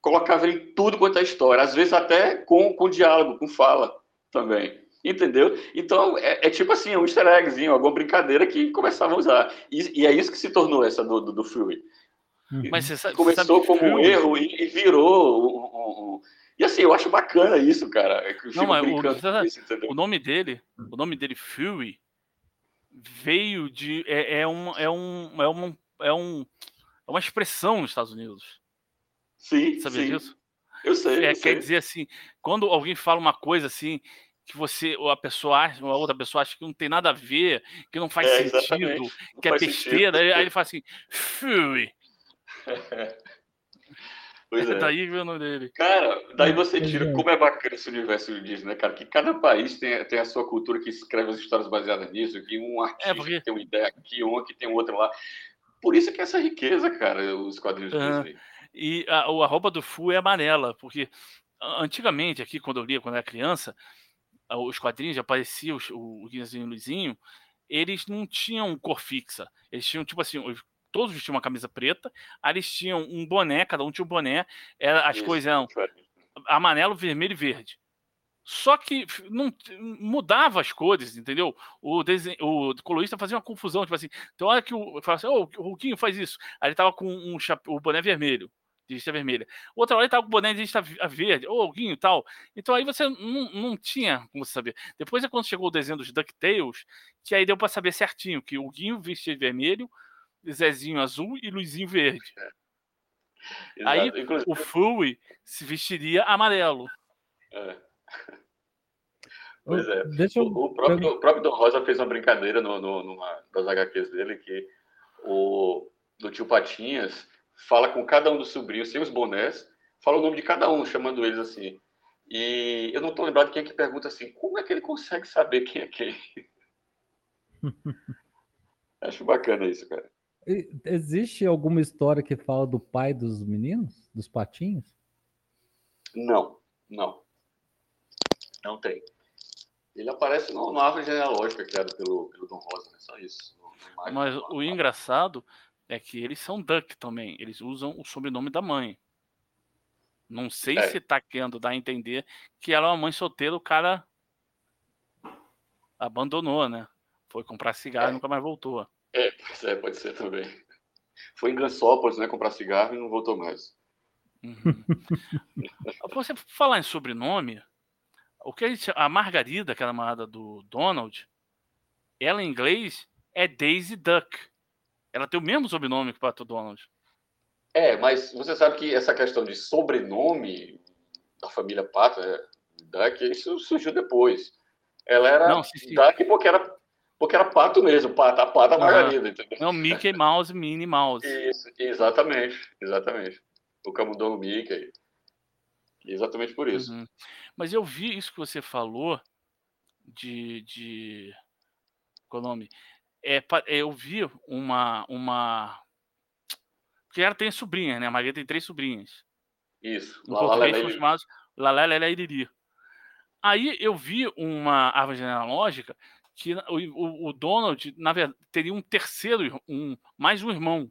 colocava ele em tudo quanto é história, às vezes até com, com diálogo, com fala também. Entendeu? Então, é, é tipo assim, um easter eggzinho, alguma brincadeira que começava a usar. E, e é isso que se tornou essa do, do, do Fury. Uhum. Mas você sabe, Começou sabe como um erro e, e virou um, um, um, E assim, eu acho bacana isso, cara. Não, mas o, isso, o, nome dele, o nome dele, Fury, veio de. É, é, um, é, um, é, um, é, um, é uma expressão nos Estados Unidos. Sim, Sabia sim. disso? Eu sei. É, eu quer sei. dizer assim, quando alguém fala uma coisa assim, que você, ou a pessoa acha, ou a outra pessoa acha que não tem nada a ver, que não faz É, sentido, exatamente. Não que é besteira, sentido. aí ele fala assim, Fury. <laughs> Pois <laughs> é. Daí veio o nome dele. Cara, daí você tira é. como é bacana esse universo do Disney, né, cara? Que cada país tem, tem a sua cultura que escreve as histórias baseadas nisso, que um artista É, porque- tem uma ideia aqui, um que tem outro lá. Por isso que é essa riqueza, cara, os quadrinhos do Aham. Disney. E a, o arroba do Fu é amarela, porque a- antigamente, aqui, quando eu lia, quando eu era criança, a- os quadrinhos já apareciam, os- o o e o Luizinho, eles não tinham cor fixa. Eles tinham, tipo assim, os- todos vestiam uma camisa preta, aí eles tinham um boné, cada um tinha um boné, era, as Isso, coisas eram amarelo, vermelho e verde. Só que não mudava as cores, entendeu? O, desen... o colorista fazia uma confusão, tipo assim, então hora que o assim, "Ô, o Ruquinho faz isso. Aí ele tava com um chape... o boné vermelho, de lista vermelha. Outra hora ele tava com o boné de lista v- verde, ô, Ruquinho e tal. Então aí você não, não tinha como saber. Depois é quando chegou o desenho dos DuckTales, que aí deu pra saber certinho que o Guinho vestia de vermelho, Zezinho azul e Luizinho verde. Aí, Exato. Inclusive, O Fui se vestiria amarelo. é. Pois é. Deixa eu. O, o próprio, o próprio Don Rosa fez uma brincadeira no, no, numa das HQs dele que o do tio Patinhas fala com cada um dos sobrinhos, sem os bonés, fala o nome de cada um, chamando eles assim. E eu não estou lembrado quem é que pergunta assim, como é que ele consegue saber quem é quem? <laughs> Acho bacana isso, cara. Existe alguma história que fala do pai dos meninos? Dos patinhos? Não, não. Não tem. Ele aparece no, no árvore genealógica criada pelo, pelo Don Rosa, né? Só isso. Na Mas o engraçado é que eles são Duck também. Eles usam o sobrenome da mãe. Não sei É. se tá querendo dar a entender que ela é uma mãe solteira, o cara abandonou, né? Foi comprar cigarro É. e nunca mais voltou. É, pois é, pode ser também. Foi em Gansópolis, né? Comprar cigarro e não voltou mais. Uhum. <laughs> Você falar em sobrenome, o que a, gente, a Margarida, que era a namorada do Donald, ela em inglês é Daisy Duck. Ela tem o mesmo sobrenome que o Pato Donald. É, mas você sabe que essa questão de sobrenome da família Pato, né, Duck, isso surgiu depois. Ela era Não, sim, sim. Duck porque era, porque era pato mesmo, pato, a pata Aham. Margarida, entendeu? Não, Mickey Mouse, Minnie Mouse. Isso, exatamente, exatamente. O camundongo Mickey. Exatamente por isso. Uhum. Mas eu vi isso que você falou de. de qual é o nome? É, é, eu vi uma. uma porque ela tem sobrinha, né? A Maria tem três sobrinhas. Isso. No lá, português são chamados Lalé, Lelé, Iriri. Aí eu vi uma árvore genealógica que o, o- Donald, na verdade, teria um terceiro, ir- um, mais um irmão.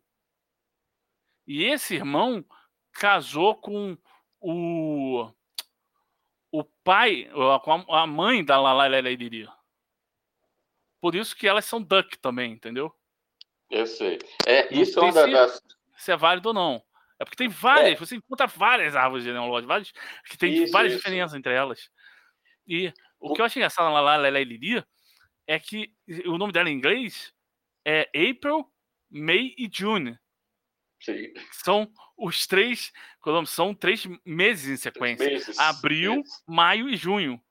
E esse irmão casou com o, o pai, com a, a mãe da Lalá, Lelé, Iriri. Por isso que elas são Duck também, entendeu? Eu sei. É, isso é uma se- das. se é válido ou não. É porque tem várias, você encontra várias árvores genealógicas, várias, que tem Isso, várias isso. diferenças entre elas. E o O- que eu achei engraçado na Lala, Lili é que o nome dela em inglês é April, May e June. Sim, São os três, é são três meses em sequência. meses. Abril, maio e junho.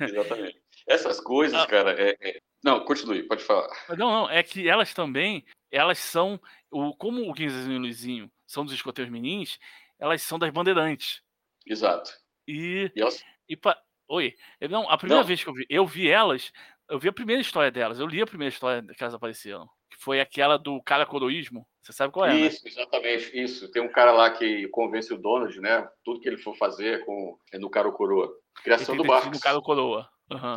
exatamente. Essas coisas, Ah. cara. é- é- Não, continue, pode falar. Não, não, é que elas também, elas são, o, como o Guinzinho e o Luizinho são dos escoteiros menins, elas são das bandeirantes. Exato. E. E elas... e pa... Oi. Não, a primeira Não. vez que eu vi, eu vi elas, eu vi a primeira história delas, eu li a primeira história que elas apareceram. Que foi aquela do cara coroísmo. Você sabe qual é, né? Isso, exatamente, isso. Tem um cara lá que convence o Donald, né? Tudo que ele for fazer com, é no cara coroa. Criação do Barcos. no cara coroa.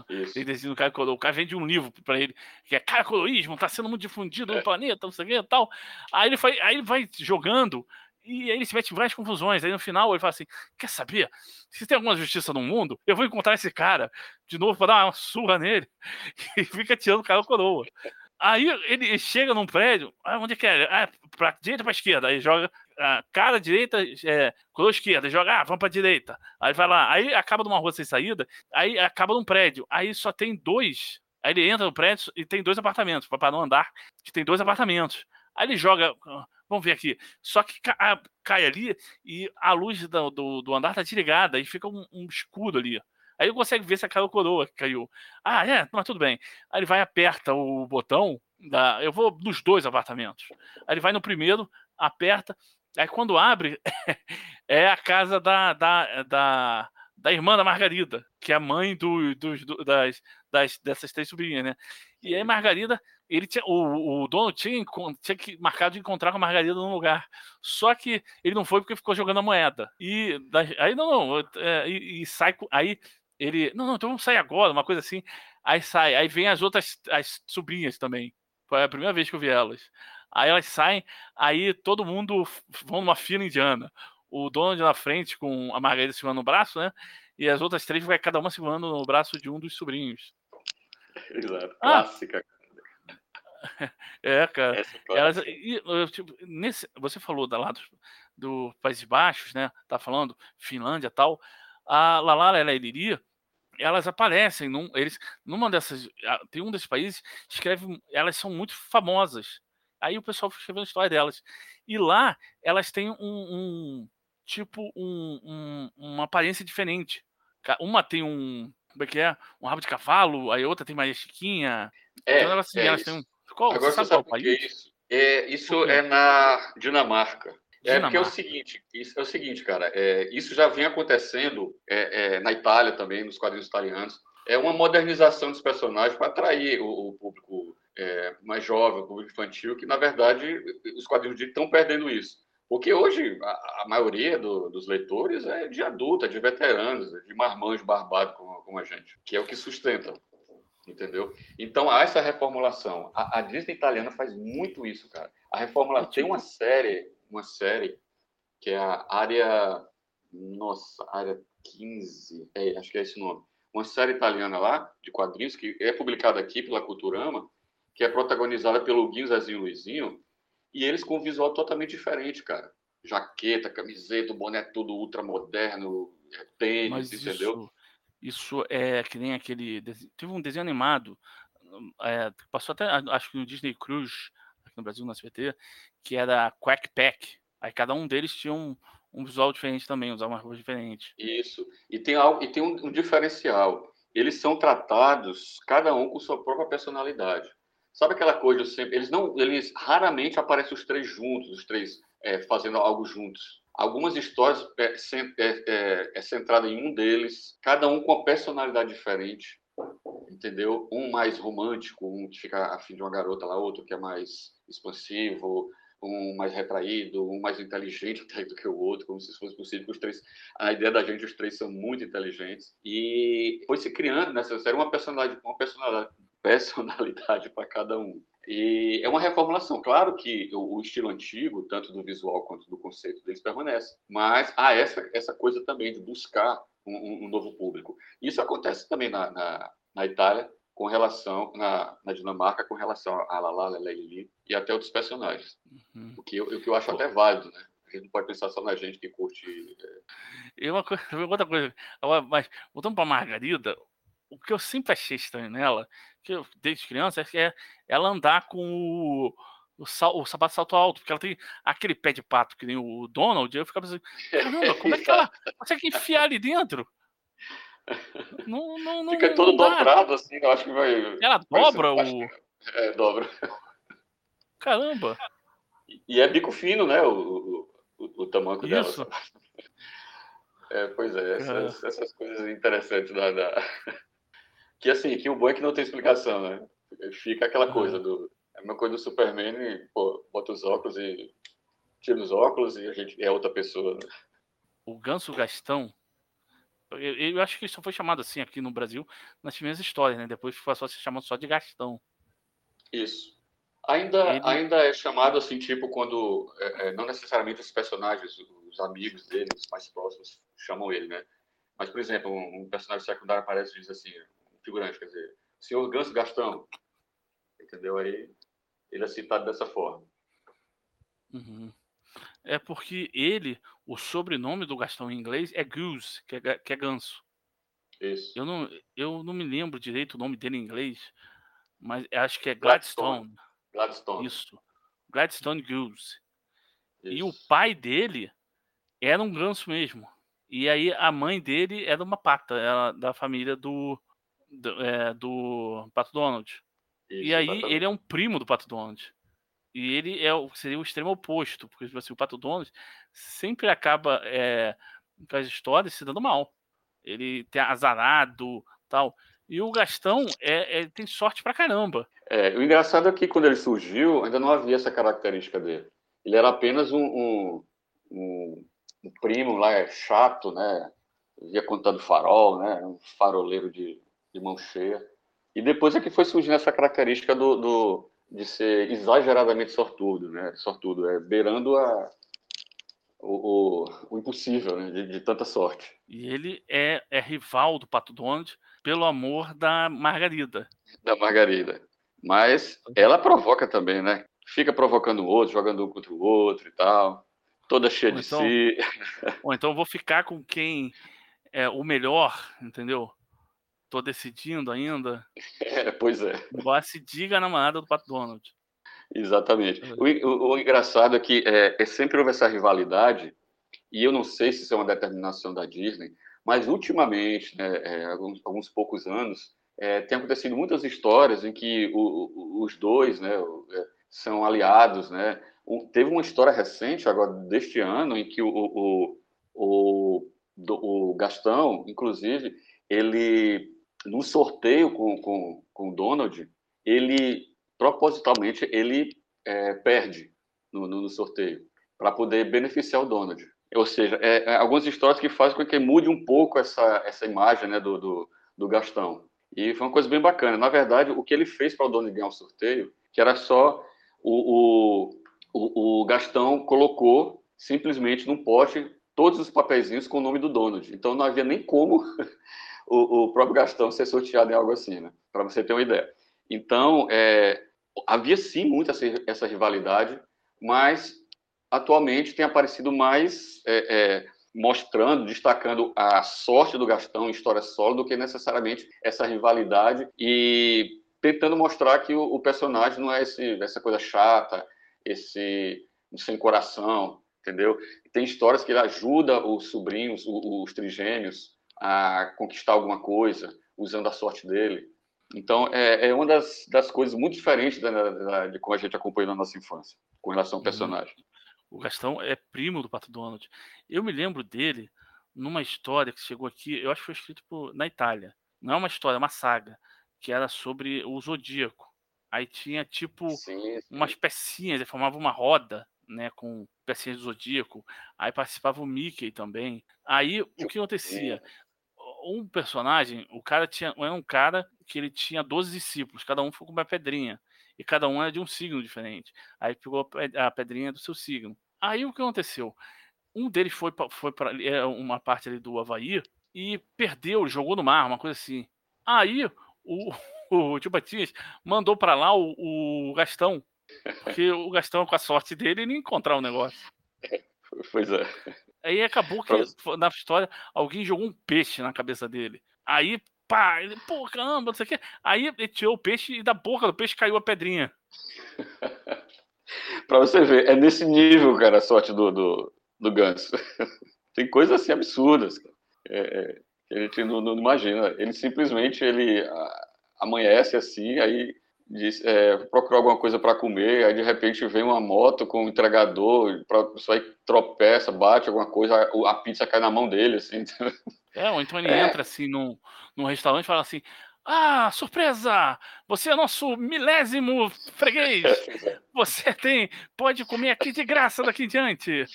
Isso. Ele decide no cara coroa. O cara vende um livro pra ele, que é cara coroísmo, tá sendo muito difundido É. no planeta, não sei o que e tal. Aí ele, vai, aí ele vai jogando e aí ele se mete em várias confusões. Aí no final ele fala assim: quer saber? Se tem alguma justiça no mundo, eu vou encontrar esse cara de novo pra dar uma surra nele. <laughs> E fica tirando o cara coroa. Aí ele chega num prédio, ah, onde é que é? Ah, pra direita ou pra esquerda? Aí joga cara direita, é, coroa esquerda, joga, ah, vamos pra direita. Aí vai lá, aí acaba numa rua sem saída, aí acaba num prédio, aí só tem dois. Aí ele entra no prédio e tem dois apartamentos, para não andar, que tem dois apartamentos. Aí ele joga, ah, vamos ver aqui, só que ca- ah, cai ali e a luz do, do, do andar tá desligada e fica um, um escuro ali. Aí ele consegue ver se a cara coroa que caiu. Ah, é, mas tudo bem. Aí ele vai aperta o botão. Da, eu vou nos dois apartamentos. Aí ele vai no primeiro, aperta. Aí quando abre, <laughs> é a casa da, da, da, da irmã da Margarida, que é a mãe do, dos- do- das, das, dessas três sobrinhas, né? E aí Margarida, ele tinha, o, o dono tinha, tinha que marcado de encontrar com a Margarida num lugar. Só que ele não foi porque ficou jogando a moeda. E aí não, não, é, e, e sai aí ele, não, não, então vamos sair agora, uma coisa assim. Aí sai, aí vem as outras as sobrinhas também. Foi a primeira vez que eu vi elas. Aí elas saem, aí todo mundo vão numa fila indiana. O Donald na frente com a Margarida segurando no braço, né? E as outras três vai cada uma segurando no braço de um dos sobrinhos. Exato. Ah. Clássica. <laughs> É, cara. É. Elas, e, tipo, nesse, você falou da lá do, do Países Baixos, né? Tá falando Finlândia e tal. A Lalala ela e a Iliri, elas aparecem num, eles numa dessas tem um desses países escreve elas são muito famosas. Aí o pessoal fica escrevendo a história delas. E lá elas têm um, um tipo um, um- uma aparência diferente. Uma tem um como é que é? Um rabo de cavalo, aí a outra tem mais chiquinha. É, então elas, assim, é elas isso. têm um. Qual, Agora você sabe que país? isso? É, isso é na Dinamarca. É porque é o seguinte, isso é o seguinte, cara, é, isso já vem acontecendo é, é, na Itália também, nos quadrinhos italianos. É uma modernização dos personagens para atrair o, o público é, mais jovem, o público infantil, que na verdade os quadrinhos de estão perdendo isso. Porque hoje a, a maioria do- dos leitores é de adulto, é de veteranos, é de marmanjos barbados como, como a gente, que é o que sustenta. Entendeu? Então há essa reformulação. A, a Disney italiana faz muito isso, cara. A reformulação tem uma série, uma série que é a área, nossa, área 15, é, acho que é esse nome. Uma série italiana lá de quadrinhos que é publicada aqui pela Culturama, que é protagonizada pelo Guinho Zezinho Luizinho, e eles com um visual totalmente diferente, cara. Jaqueta, camiseta, boné tudo ultramoderno, é, tênis, Mas entendeu? isso, isso é que nem aquele. Teve um desenho animado, é, passou até, acho que no Disney Cruise, aqui no Brasil, no SBT, que era Quack Pack. Aí cada um deles tinha um, um visual diferente também, usava uma roupa diferente. Isso. E tem algo, e tem um, um diferencial. Eles são tratados cada um com sua própria personalidade. Sabe aquela coisa sempre? Eles não, eles raramente aparecem os três juntos, os três é, fazendo algo juntos. Algumas histórias é, é, é, é centrada em um deles, cada um com uma personalidade diferente, entendeu? Um mais romântico, um que fica afim de uma garota lá, outro que é mais expansivo, um mais retraído, um mais inteligente <laughs> do que o outro, como se fosse possível os três a ideia da gente, os três são muito inteligentes. E foi se criando nessa série uma personalidade, uma personalidade, <laughs> personalidade para cada um. E é uma reformulação. Claro que o, estilo antigo, tanto do visual quanto do conceito deles, permanece. Mas há essa, essa coisa também de buscar um- um novo público. Isso acontece também na, na, na Itália, com relação, na, na Dinamarca, com relação a Lala, Lili e até outros personagens. Uhum. O que eu, o que eu acho até válido, né? A gente não pode pensar só na gente que curte E uma coisa, <laughs> outra coisa, mas voltando para Margarida, o que eu sempre achei estranho nela, que eu, desde criança, é que é ela andar com o, o, sal- o sapato salto alto, porque ela tem aquele pé de pato que nem o Donald, eu ficava assim, <laughs> caramba, como é que ela consegue enfiar ali dentro? Não, não, não, Fica todo dá. dobrado assim, eu acho que vai. Ela vai ser dobra mais- o. É, dobra. Caramba! E é bico fino, né? O, o, o, o tamanco dela. Isso. <laughs> É, pois é, essas, essas coisas interessantes da, da, <laughs> Que assim, que o bom é que não tem explicação, né? Fica aquela coisa do. É uma coisa do Superman e, pô, bota os óculos e tira os óculos e a gente é outra pessoa. Né? O Ganso Gastão, eu, eu, acho que isso foi chamado assim aqui no Brasil nas primeiras histórias, né? Depois passou a ser chamado só de Gastão. Isso. Ainda, Ele... ainda é chamado assim, tipo, quando é, é, não necessariamente os personagens, os amigos dele, os mais próximos, chamam ele, né? Mas, por exemplo, um, um personagem secundário aparece e diz assim, um figurante, quer dizer, senhor Ganso Gastão, entendeu? Aí ele é citado dessa forma. Uhum. É porque ele, o sobrenome do Gastão em inglês é Goose, que é, que é ganso. Isso. Eu não, eu não me lembro direito o nome dele em inglês, mas acho que é Gladstone. Gladstone. Isso. Gladstone Goose. Isso. E o pai dele era um ganso mesmo. E aí a mãe dele era uma pata, era da família do do, é, do Pato Donald. Isso, e aí exatamente. ele é um primo do Pato Donald. E ele é seria o extremo oposto, porque tipo assim, o Pato Donald sempre acaba é, com as histórias se dando mal. Ele tem azarado tal. E o Gastão é, é, tem sorte pra caramba. É, o engraçado é que quando ele surgiu, ainda não havia essa característica dele. Ele era apenas um, um, um, um primo lá chato, né? Via contando farol, né? Um faroleiro de, de mão cheia. E depois é que foi surgindo essa característica do, do de ser exageradamente sortudo, né? Sortudo, é beirando a, o, o, o impossível, né? De, de, tanta sorte. E ele é, é rival do Pato Donald pelo amor da Margarida. Da Margarida. Mas ela provoca também, né? Fica provocando o outro, jogando um contra o outro e tal. Toda cheia ou de então, si. <laughs> Ou então vou ficar com quem é o melhor, entendeu? Tô decidindo ainda. É, pois é. Vá se diga a namorada do Pato Donald. Exatamente. O, o, o engraçado é que é, é, sempre houve essa rivalidade, e eu não sei se isso é uma determinação da Disney, mas ultimamente, né, é, alguns, alguns, poucos anos, é, tem acontecido muitas histórias em que o, os dois né, é, são aliados. Né? Um, teve uma história recente, agora deste ano, em que o, o, o, o Gastão, inclusive, ele no sorteio com, com, com o Donald, ele propositalmente ele é, perde no, no, no sorteio para poder beneficiar o Donald. Ou seja, é, é, algumas histórias que fazem com que mude um pouco essa, essa imagem né, do, do, do Gastão. E foi uma coisa bem bacana. Na verdade, o que ele fez para o Donald ganhar o sorteio, que era só o, o, o, Gastão colocou simplesmente num pote todos os papeizinhos com o nome do Donald. Então não havia nem como o, o próprio Gastão ser sorteado em algo assim, né? Para você ter uma ideia. Então, é, havia sim muito essa, essa, rivalidade, mas atualmente tem aparecido mais é, é, mostrando, destacando a sorte do Gastão em história solo do que necessariamente essa rivalidade e tentando mostrar que o, o personagem não é esse, essa coisa chata, esse sem coração, entendeu? Tem histórias que ele ajuda os sobrinhos, os, os trigêmeos, a conquistar alguma coisa usando a sorte dele. Então, é, é uma das, das coisas muito diferentes da, da, de como a gente acompanhou na nossa infância, com relação ao uhum. personagem. O Gastão é primo do Pato Donald. Eu me lembro dele numa história que chegou aqui, eu acho que foi escrito por, na Itália. Não é uma história, é uma saga, que era sobre o Zodíaco. Aí tinha, tipo, sim, sim. umas pecinhas, ele formava uma roda, né, com pecinhas do Zodíaco. Aí participava o Mickey também. Aí, o que acontecia? Um personagem, o cara tinha era um cara que ele tinha 12 discípulos, cada um ficou com uma pedrinha. E cada um era de um signo diferente. Aí pegou a pedrinha do seu signo. Aí o que aconteceu? Um deles foi para foi é, uma parte ali do Havaí e perdeu, jogou no mar, uma coisa assim. Aí o, <laughs> o tio Batias mandou para lá o, o Gastão, porque o Gastão, com a sorte dele, ele ia encontrar o um negócio. <laughs> Pois é. Aí acabou que na história alguém jogou um peixe na cabeça dele. Aí, pá, ele, pô, caramba, não sei o quê. Aí ele tirou o peixe e da boca do peixe caiu a pedrinha. <laughs> pra você ver, é nesse nível, cara, a sorte do, do, do Ganso. <laughs> Tem coisas assim absurdas, é, é, que a gente não, não, imagina. Ele simplesmente ele amanhece assim, aí diz, é, procurar alguma coisa para comer, aí de repente vem uma moto com um entregador, pra, pessoa aí tropeça, bate alguma coisa, a, a, pizza cai na mão dele, assim. É, ou então ele é. entra assim num, num restaurante e fala assim, ah, surpresa! Você é nosso milésimo freguês! Você tem, pode comer aqui de graça daqui em diante!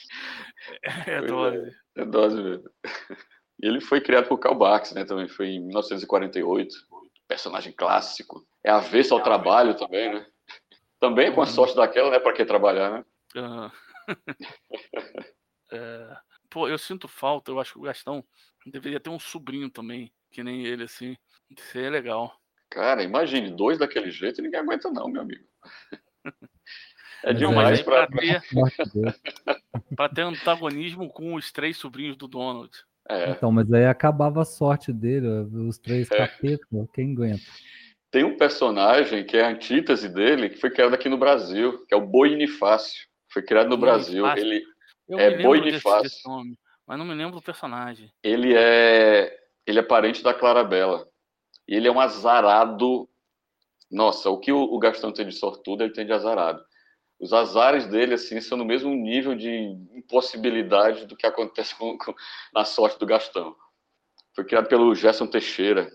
<laughs> É dose. É, é dose mesmo. Ele foi criado por Karl né? Também foi em 1948. Personagem clássico. É avesso ao trabalho também, né? Também com a uhum. sorte daquela, né? Para que trabalhar, né? Uhum. <laughs> é, pô, eu sinto falta. Eu acho que o Gastão deveria ter um sobrinho também, que nem ele, assim. Isso é legal. Cara, imagine, dois daquele jeito ninguém aguenta, não, meu amigo. <laughs> É demais para ter, <laughs> pra ter antagonismo com os três sobrinhos do Donald. É. Então, mas aí acabava a sorte dele, os três é. capetas, quem aguenta? Tem um personagem que é a antítese dele, que foi criado aqui no Brasil, que é o Boinifácio. Foi criado no Brasil. Ele Eu é Boinifácio. Nome, mas não me lembro do personagem. Ele é ele é parente da Clarabella. E ele é um azarado. Nossa, o que o Gastão tem de sortudo, ele tem de azarado os azares dele assim são no mesmo nível de impossibilidade do que acontece com, com, na sorte do Gastão. Foi criado pelo Gerson Teixeira,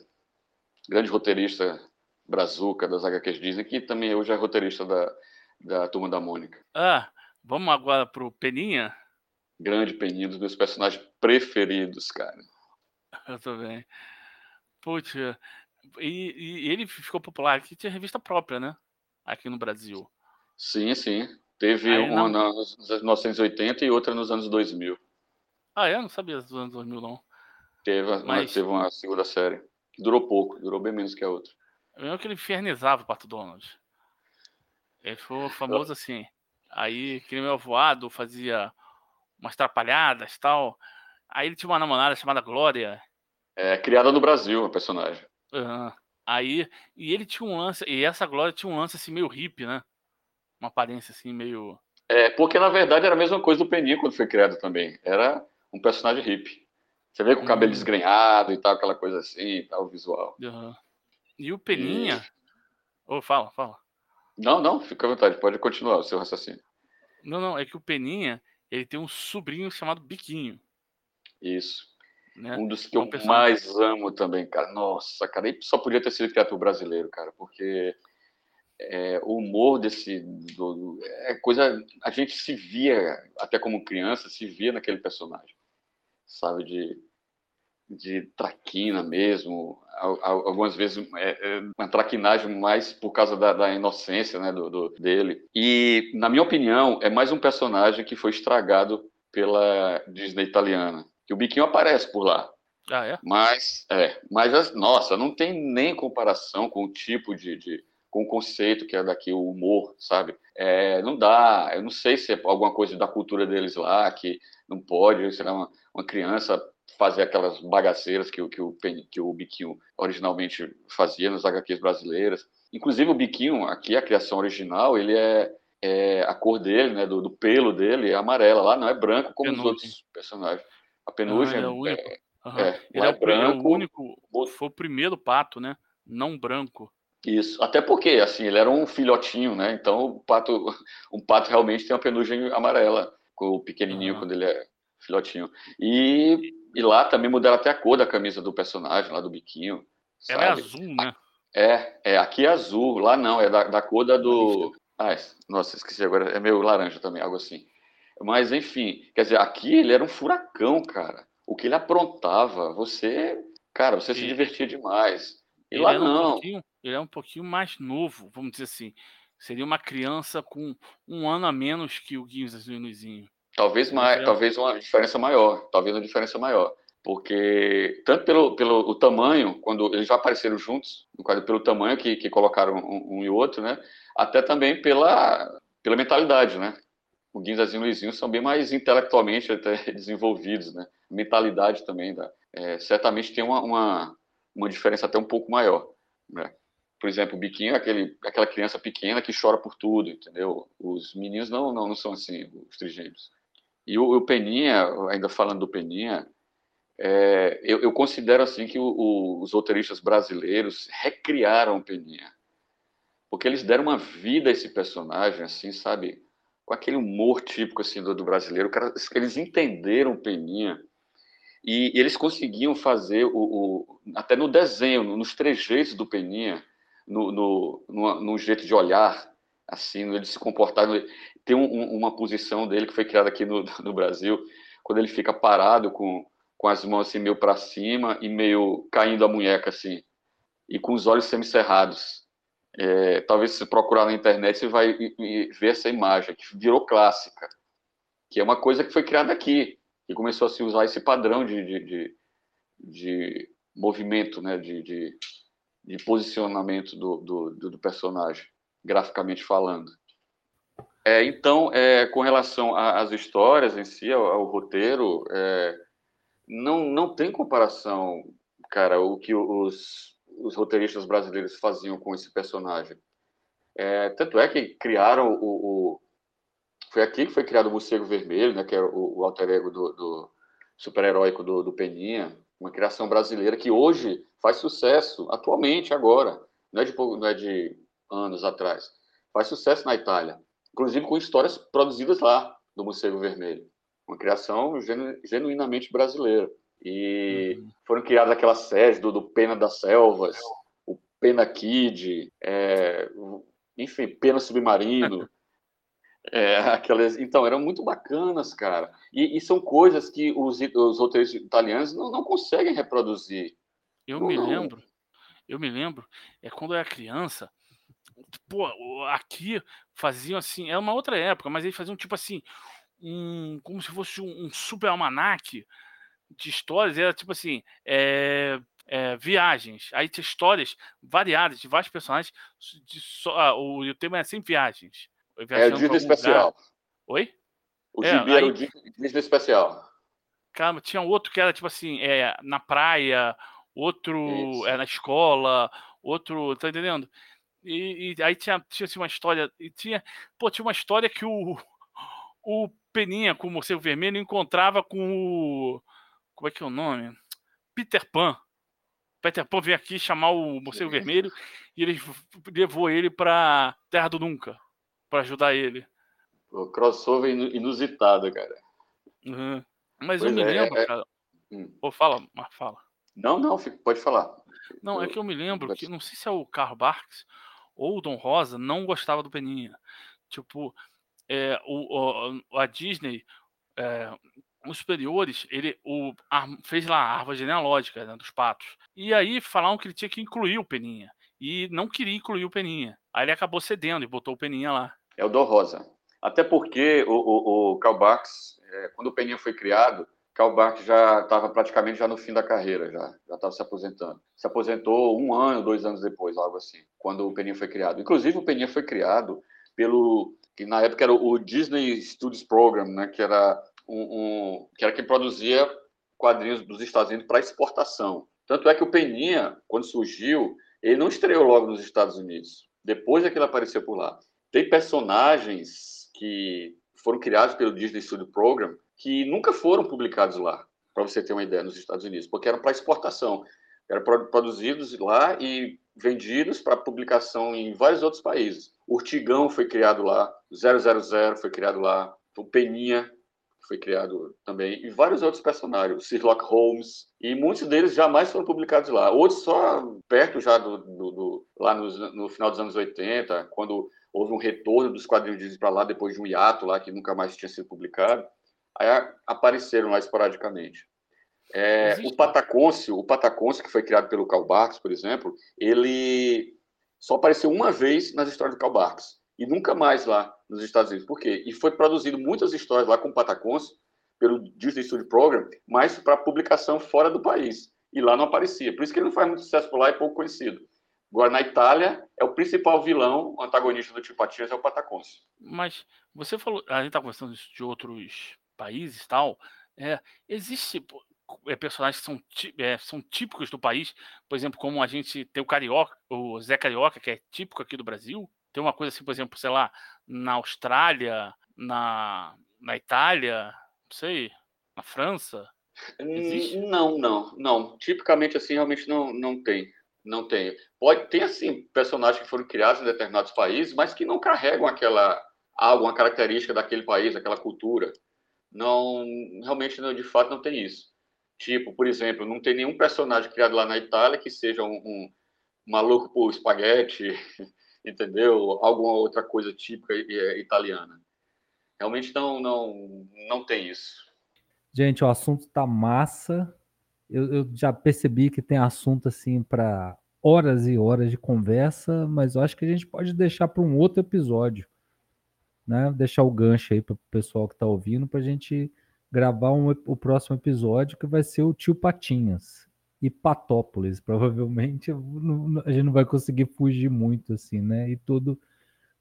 grande roteirista brazuca das HQs Disney, que também hoje é roteirista da, da Turma da Mônica. Ah, vamos agora pro Peninha? Grande Peninha, um dos meus personagens preferidos, cara. <laughs> Eu tô bem. Putz, e, e ele ficou popular aqui, tinha revista própria, né? Aqui no Brasil. Sim, sim. Teve Aí, uma não... nos anos 1980 e outra nos anos 2000. Ah, é? Não sabia dos anos 2000, não. Teve, Mas... teve uma segunda série. Que durou pouco, durou bem menos que a outra. Eu lembro que ele infernizava o Pato Donald. Ele foi famoso assim. Aí, que meu voado fazia umas trapalhadas tal. Aí ele tinha uma namorada chamada Glória. É, criada no Brasil, a personagem. Uhum. Aí, e ele tinha um lance, e essa Glória tinha um lance assim meio hippie, né? Uma aparência assim meio. É, porque na verdade era a mesma coisa do Peninha quando foi criado também. Era um personagem hippie. Você vê com o cabelo uhum. desgrenhado e tal, aquela coisa assim tal, o visual. Uhum. E o Peninha. Ô, e... oh, fala, fala. Não, não, fica à vontade, pode continuar o seu raciocínio. Não, não, é que o Peninha, ele tem um sobrinho chamado Biquinho. Isso. Né? Um dos que eu mais amo também, cara. Nossa, cara, ele só podia ter sido criado por brasileiro, cara, porque é, o humor desse do, é coisa a gente se via até como criança se via naquele personagem sabe de de traquina mesmo algumas vezes é, é uma traquinagem mais por causa da, da inocência né do, do, dele e na minha opinião é mais um personagem que foi estragado pela Disney italiana que o biquinho aparece por lá ah, é? mas é mas nossa não tem nem comparação com o tipo de, de com o conceito que é daqui, o humor, sabe? É, não dá, eu não sei se é alguma coisa da cultura deles lá, que não pode, será uma, uma criança fazer aquelas bagaceiras que, que, o, que o Biquinho originalmente fazia nas HQs brasileiras. Inclusive o Biquinho, aqui a criação original, ele é, é a cor dele, né, do, do, pelo dele é amarela, lá não é branco como penugem. os outros personagens. A penugem é, é, uhum. é, ele é branco. É o único, foi o primeiro pato, né? Não branco. Isso, até porque, assim, ele era um filhotinho, né? Então, o pato, <laughs> um pato realmente tem uma penugem amarela, com o pequenininho, uhum. quando ele é filhotinho. E, e lá também mudaram até a cor da camisa do personagem, lá do biquinho. Ela é azul, né? É, é, aqui é azul, lá não, é da, da cor da do... Ah, nossa, esqueci agora, é meio laranja também, algo assim. Mas, enfim, quer dizer, aqui ele era um furacão, cara. O que ele aprontava, você... Cara, você e... se divertia demais. E ele lá não. Um ele é um pouquinho mais novo, vamos dizer assim. Seria uma criança com um ano a menos que o Guinzas e o Luizinho. Talvez mais, talvez uma diferença maior, talvez uma diferença maior, porque tanto pelo, pelo o tamanho, quando eles já apareceram juntos, pelo tamanho que, que colocaram um, um, e outro, né? Até também pela pela mentalidade, né? O Guinzas e o Luizinho são bem mais intelectualmente até <laughs> desenvolvidos, né? Mentalidade também, da, é, certamente tem uma, uma, uma diferença até um pouco maior, né? Por exemplo, o biquinho é aquele, aquela criança pequena que chora por tudo, entendeu? Os meninos não, não, não são assim, os trigêmeos. E o, o Peninha, ainda falando do Peninha, é, eu, eu, considero assim que o, o, os roteiristas brasileiros recriaram o Peninha. porque eles deram uma vida a esse personagem, assim, sabe? Com aquele humor típico, assim, do, do brasileiro. Cara, eles entenderam o Peninha e, e eles conseguiam fazer o, até no desenho, nos trejeitos do Peninha, no, no, no, no jeito de olhar, assim, ele se comportar. Tem um, uma posição dele que foi criada aqui no, <laughs> no Brasil, quando ele fica parado com, com as mãos assim meio para cima e meio caindo a munheca assim, e com os olhos semicerrados. É, talvez se procurar na internet você vai ver essa imagem que virou clássica, que é uma coisa que foi criada aqui e começou a se usar esse padrão de, de, de, de movimento, né, de, de, de posicionamento do, do, do, personagem, graficamente falando. É, então, é, com relação às histórias em si, ao, ao roteiro, é, não, não tem comparação, cara, o que os, os roteiristas brasileiros faziam com esse personagem. É, tanto é que criaram o, o foi aqui que foi criado o Morcego Vermelho, né, que é o, o alter ego do, do super-heróico do, do, Peninha, uma criação brasileira que hoje faz sucesso, atualmente, agora, não é de, não é de anos atrás. Faz sucesso na Itália, inclusive com histórias produzidas lá, do Morcego Vermelho. Uma criação genu, genuinamente brasileira. E uhum. foram criadas aquelas séries do, do Pena das Selvas, o Pena Kid, é, enfim, Pena Submarino. <laughs> É, <laughs> aquelas, então, eram muito bacanas, cara. E, e são coisas que os, os roteiristas italianos não, não conseguem reproduzir. Eu não, me lembro, eu me lembro, é quando eu era criança, pô, aqui faziam assim, é uma outra época, mas eles faziam tipo assim, um, como se fosse um, um super almanaque de histórias, era tipo assim, é, é, viagens. Aí tinha histórias variadas de vários personagens. De só, ah, o, o tema é sempre viagens. É o Disney Especial. Lugar. Oi? O é, Gibi aí, era o Disney Especial. Cara, tinha outro que era tipo assim, é, na praia, outro é na escola, outro. Tá entendendo? E, e aí tinha, tinha assim, uma história. E tinha, pô, tinha uma história que o, o Peninha com o morcego vermelho encontrava com o. Como é que é o nome? Peter Pan. Peter Pan veio aqui chamar o morcego vermelho e ele levou ele pra Terra do Nunca para ajudar ele. O crossover inusitado, cara. Uhum. Mas pois eu me é, lembro, é... cara. Hum. Fala, mas fala. Não, não, pode falar. Não, é que eu me lembro que, não sei se é o Carl Barks ou o Dom Rosa, não gostava do Peninha. Tipo, é, o, o, a Disney, é, os superiores, ele o, a, fez lá a árvore genealógica né, dos patos. E aí falaram que ele tinha que incluir o Peninha. E não queria incluir o Peninha. Aí ele acabou cedendo e botou o Peninha lá. É o Dom Rosa. Até porque o, o, o Karl Barks, é, quando o Peninha foi criado, Karl Barks já estava praticamente já no fim da carreira, já já estava se aposentando. Se aposentou um ano, dois anos depois, algo assim, quando o Peninha foi criado. Inclusive o Peninha foi criado pelo que na época era o Disney Studios Program, né, que era um, um que era quem produzia quadrinhos dos Estados Unidos para exportação. Tanto é que o Peninha, quando surgiu, ele não estreou logo nos Estados Unidos. Depois é que ele apareceu por lá. Tem personagens que foram criados pelo Disney Studio Program que nunca foram publicados lá, para você ter uma ideia, nos Estados Unidos, porque eram para exportação. Eram produzidos lá e vendidos para publicação em vários outros países. Urtigão foi criado lá, 000 foi criado lá, o Peninha foi criado também, e vários outros personagens, Sherlock Holmes, e muitos deles jamais foram publicados lá. Outros só perto já do, do, do lá no, final dos anos 80, quando houve um retorno dos quadrinhos para lá depois de um hiato lá que nunca mais tinha sido publicado, aí apareceram lá esporadicamente. É, o Patacôncio, o Patacôncio que foi criado pelo Karl Barks, por exemplo, ele só apareceu uma vez nas histórias do Karl Barks e nunca mais lá nos Estados Unidos. Por quê? E foi produzido muitas histórias lá com o Patacôncio pelo Disney Studio Program, mas para publicação fora do país. E lá não aparecia. Por isso que ele não faz muito sucesso por lá e é pouco conhecido. Agora, na Itália, é o principal vilão, o antagonista do Tio Patinhas é o Patacôncio. Mas você falou, a gente está conversando de outros países tal. É, existe é, personagens que são, é, são típicos do país, por exemplo, como a gente tem o Carioca, o Zé Carioca, que é típico aqui do Brasil. Tem uma coisa assim, por exemplo, sei lá, na Austrália, na, na Itália, não sei, na França. Existe? Não, não, não. Tipicamente assim, realmente não, não tem. Não tem. Pode ter, assim, personagens que foram criados em determinados países, mas que não carregam aquela algo, uma característica daquele país, daquela cultura. Não, realmente, não, de fato, não tem isso. Tipo, por exemplo, não tem nenhum personagem criado lá na Itália que seja um, um maluco por espaguete, <laughs> entendeu? Alguma outra coisa típica é, italiana. Realmente não, não, não tem isso. Gente, o assunto tá massa. Eu, eu já percebi que tem assunto assim para horas e horas de conversa, mas eu acho que a gente pode deixar para um outro episódio, né? Deixar o gancho aí para o pessoal que está ouvindo para a gente gravar um, o próximo episódio que vai ser o Tio Patinhas e Patópolis. <laughs> Provavelmente a gente não vai conseguir fugir muito assim, né? E todo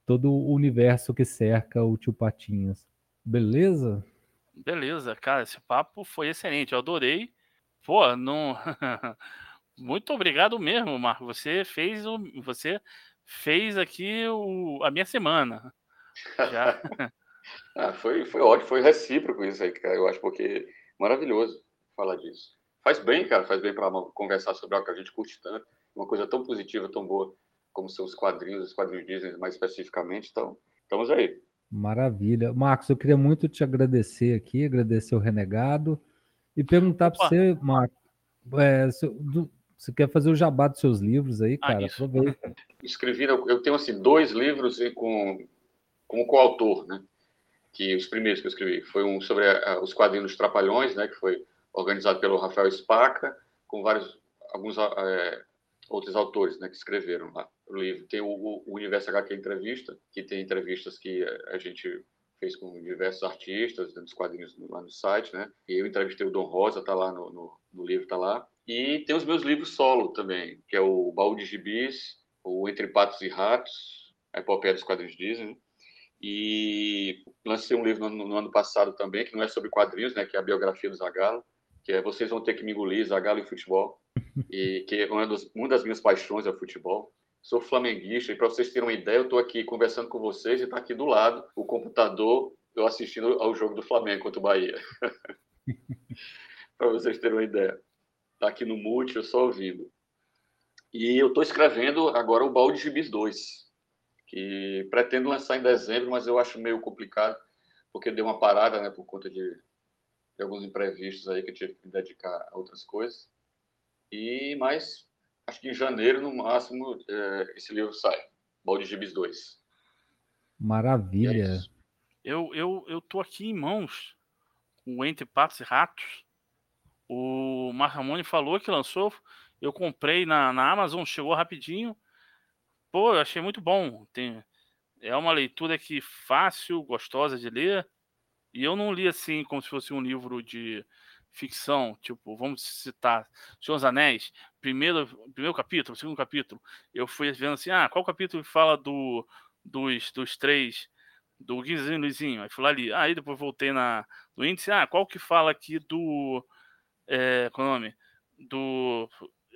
todo o universo que cerca o Tio Patinhas. Beleza? Beleza, cara, esse papo foi excelente, eu adorei. Pô, não <laughs> Muito obrigado mesmo, Marco. Você fez o você fez aqui o, a minha semana. Já. <laughs> ah, foi, foi ótimo, foi recíproco isso aí, cara. Eu acho porque maravilhoso falar disso. Faz bem, cara, faz bem para conversar sobre algo que a gente curte tanto, uma coisa tão positiva, tão boa como seus quadrinhos, os quadrinhos Disney mais especificamente. Então, estamos aí. Maravilha. Marcos, eu queria muito te agradecer aqui, agradecer o Renegado e perguntar para você, Marcos, é, do, você quer fazer o jabá dos seus livros aí, ah, cara? Ah, Aproveita. <laughs> Escrevi, eu tenho assim dois livros com como coautor, né? Que os primeiros que eu escrevi foi um sobre a, os quadrinhos Trapalhões, né? Que foi organizado pelo Rafael Spaca, com vários alguns é, outros autores, né? Que escreveram lá o livro. Tem o, o Universo HQ Entrevista, que tem entrevistas que a gente fez com diversos artistas, dos quadrinhos lá no site, né? E eu entrevistei o Dom Rosa, tá lá no, no, no livro, tá lá. E tem os meus livros solo também, que é o Baú de Gibis, o Entre Patos e Ratos, a epopeia dos quadrinhos Disney. E lancei um livro no, no, ano passado também, que não é sobre quadrinhos, né? Que é a biografia do Zagalo, que é Vocês Vão Ter Que Me Engolir, Zagalo e Futebol. E que é uma das, uma das minhas paixões é o futebol sou flamenguista, e para vocês terem uma ideia, eu estou aqui conversando com vocês e está aqui do lado o computador, eu assistindo ao jogo do Flamengo contra o Bahia. <laughs> para vocês terem uma ideia. Está aqui no Multi, eu só ouvindo. E eu estou escrevendo agora o Balde Gibis 2, que pretendo lançar em dezembro, mas eu acho meio complicado, porque deu uma parada, né, por conta de, de alguns imprevistos aí que eu tive que me dedicar a outras coisas. E, mas acho que em janeiro, no máximo, é, esse livro sai. Balde Gibis 2. Maravilha. É eu, eu, eu tô aqui em mãos com Entre Patos e Ratos. O Marramone falou que lançou. Eu comprei na, na Amazon, chegou rapidinho. Pô, eu achei muito bom. Tem, é uma leitura que fácil, gostosa de ler. E eu não li assim como se fosse um livro de ficção, tipo, vamos citar Senhor dos Anéis, primeiro, primeiro capítulo, segundo capítulo, eu fui vendo assim, ah, qual capítulo fala do, dos, dos três, do Guizinho e Luizinho, aí fui lá ali, aí depois voltei na, no índice, ah, qual que fala aqui do, é, qual o nome, do,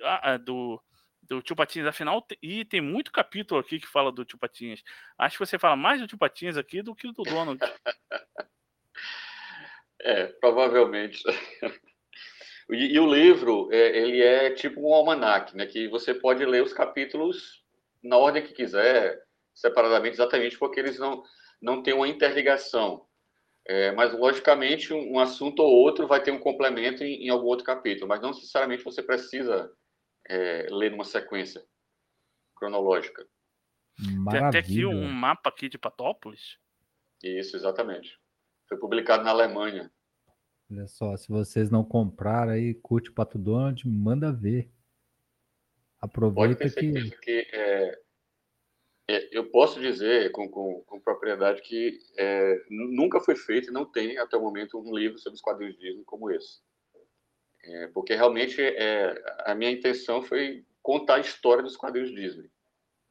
ah, do, do Tio Patinhas, afinal, e tem muito capítulo aqui que fala do Tio Patinhas, acho que você fala mais do Tio Patinhas aqui do que do Donald. <laughs> É, provavelmente. <laughs> E, e, o livro, é, ele é tipo um almanac, né? Que você pode ler os capítulos na ordem que quiser, separadamente, exatamente porque eles não, não têm uma interligação. É, mas, logicamente, um, um, assunto ou outro vai ter um complemento em, em, algum outro capítulo, mas não necessariamente você precisa é, ler numa sequência cronológica. Maravilha. Tem até aqui um mapa aqui de Patópolis. Isso, exatamente. Foi publicado na Alemanha. Olha só, se vocês não compraram aí, curte o Pato Donald, manda ver. Aproveita Pode ter que. que é, é, eu posso dizer com, com, com propriedade que é, nunca foi feito e não tem até o momento um livro sobre os quadrinhos Disney como esse. É, porque realmente é, a minha intenção foi contar a história dos quadrinhos Disney.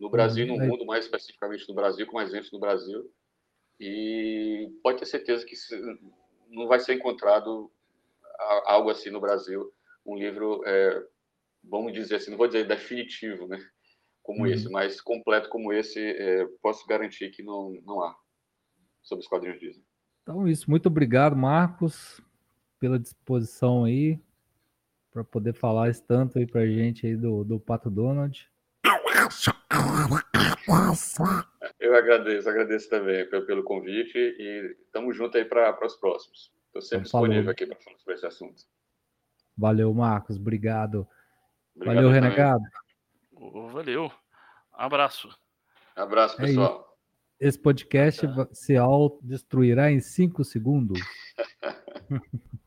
No Brasil, no uhum. mundo, mais especificamente no Brasil, com mais ênfase no Brasil. E pode ter certeza que não vai ser encontrado algo assim no Brasil, um livro, é, vamos dizer assim, não vou dizer definitivo, né? Como uhum. esse, mas completo como esse, é, posso garantir que não, não há sobre os quadrinhos Disney. Então, isso. Muito obrigado, Marcos, pela disposição aí. para poder falar esse tanto aí pra gente aí do, do Pato Donald. Eu agradeço, agradeço também pelo, pelo convite e estamos juntos aí para os próximos. Estou sempre Então, falou. disponível aqui para falar sobre esse assunto. Valeu, Marcos. Obrigado. Obrigado Valeu, também. Renegado. Ô, Valeu. Abraço. Abraço, É pessoal. Esse podcast va- se autodestruirá em 5 segundos. <laughs>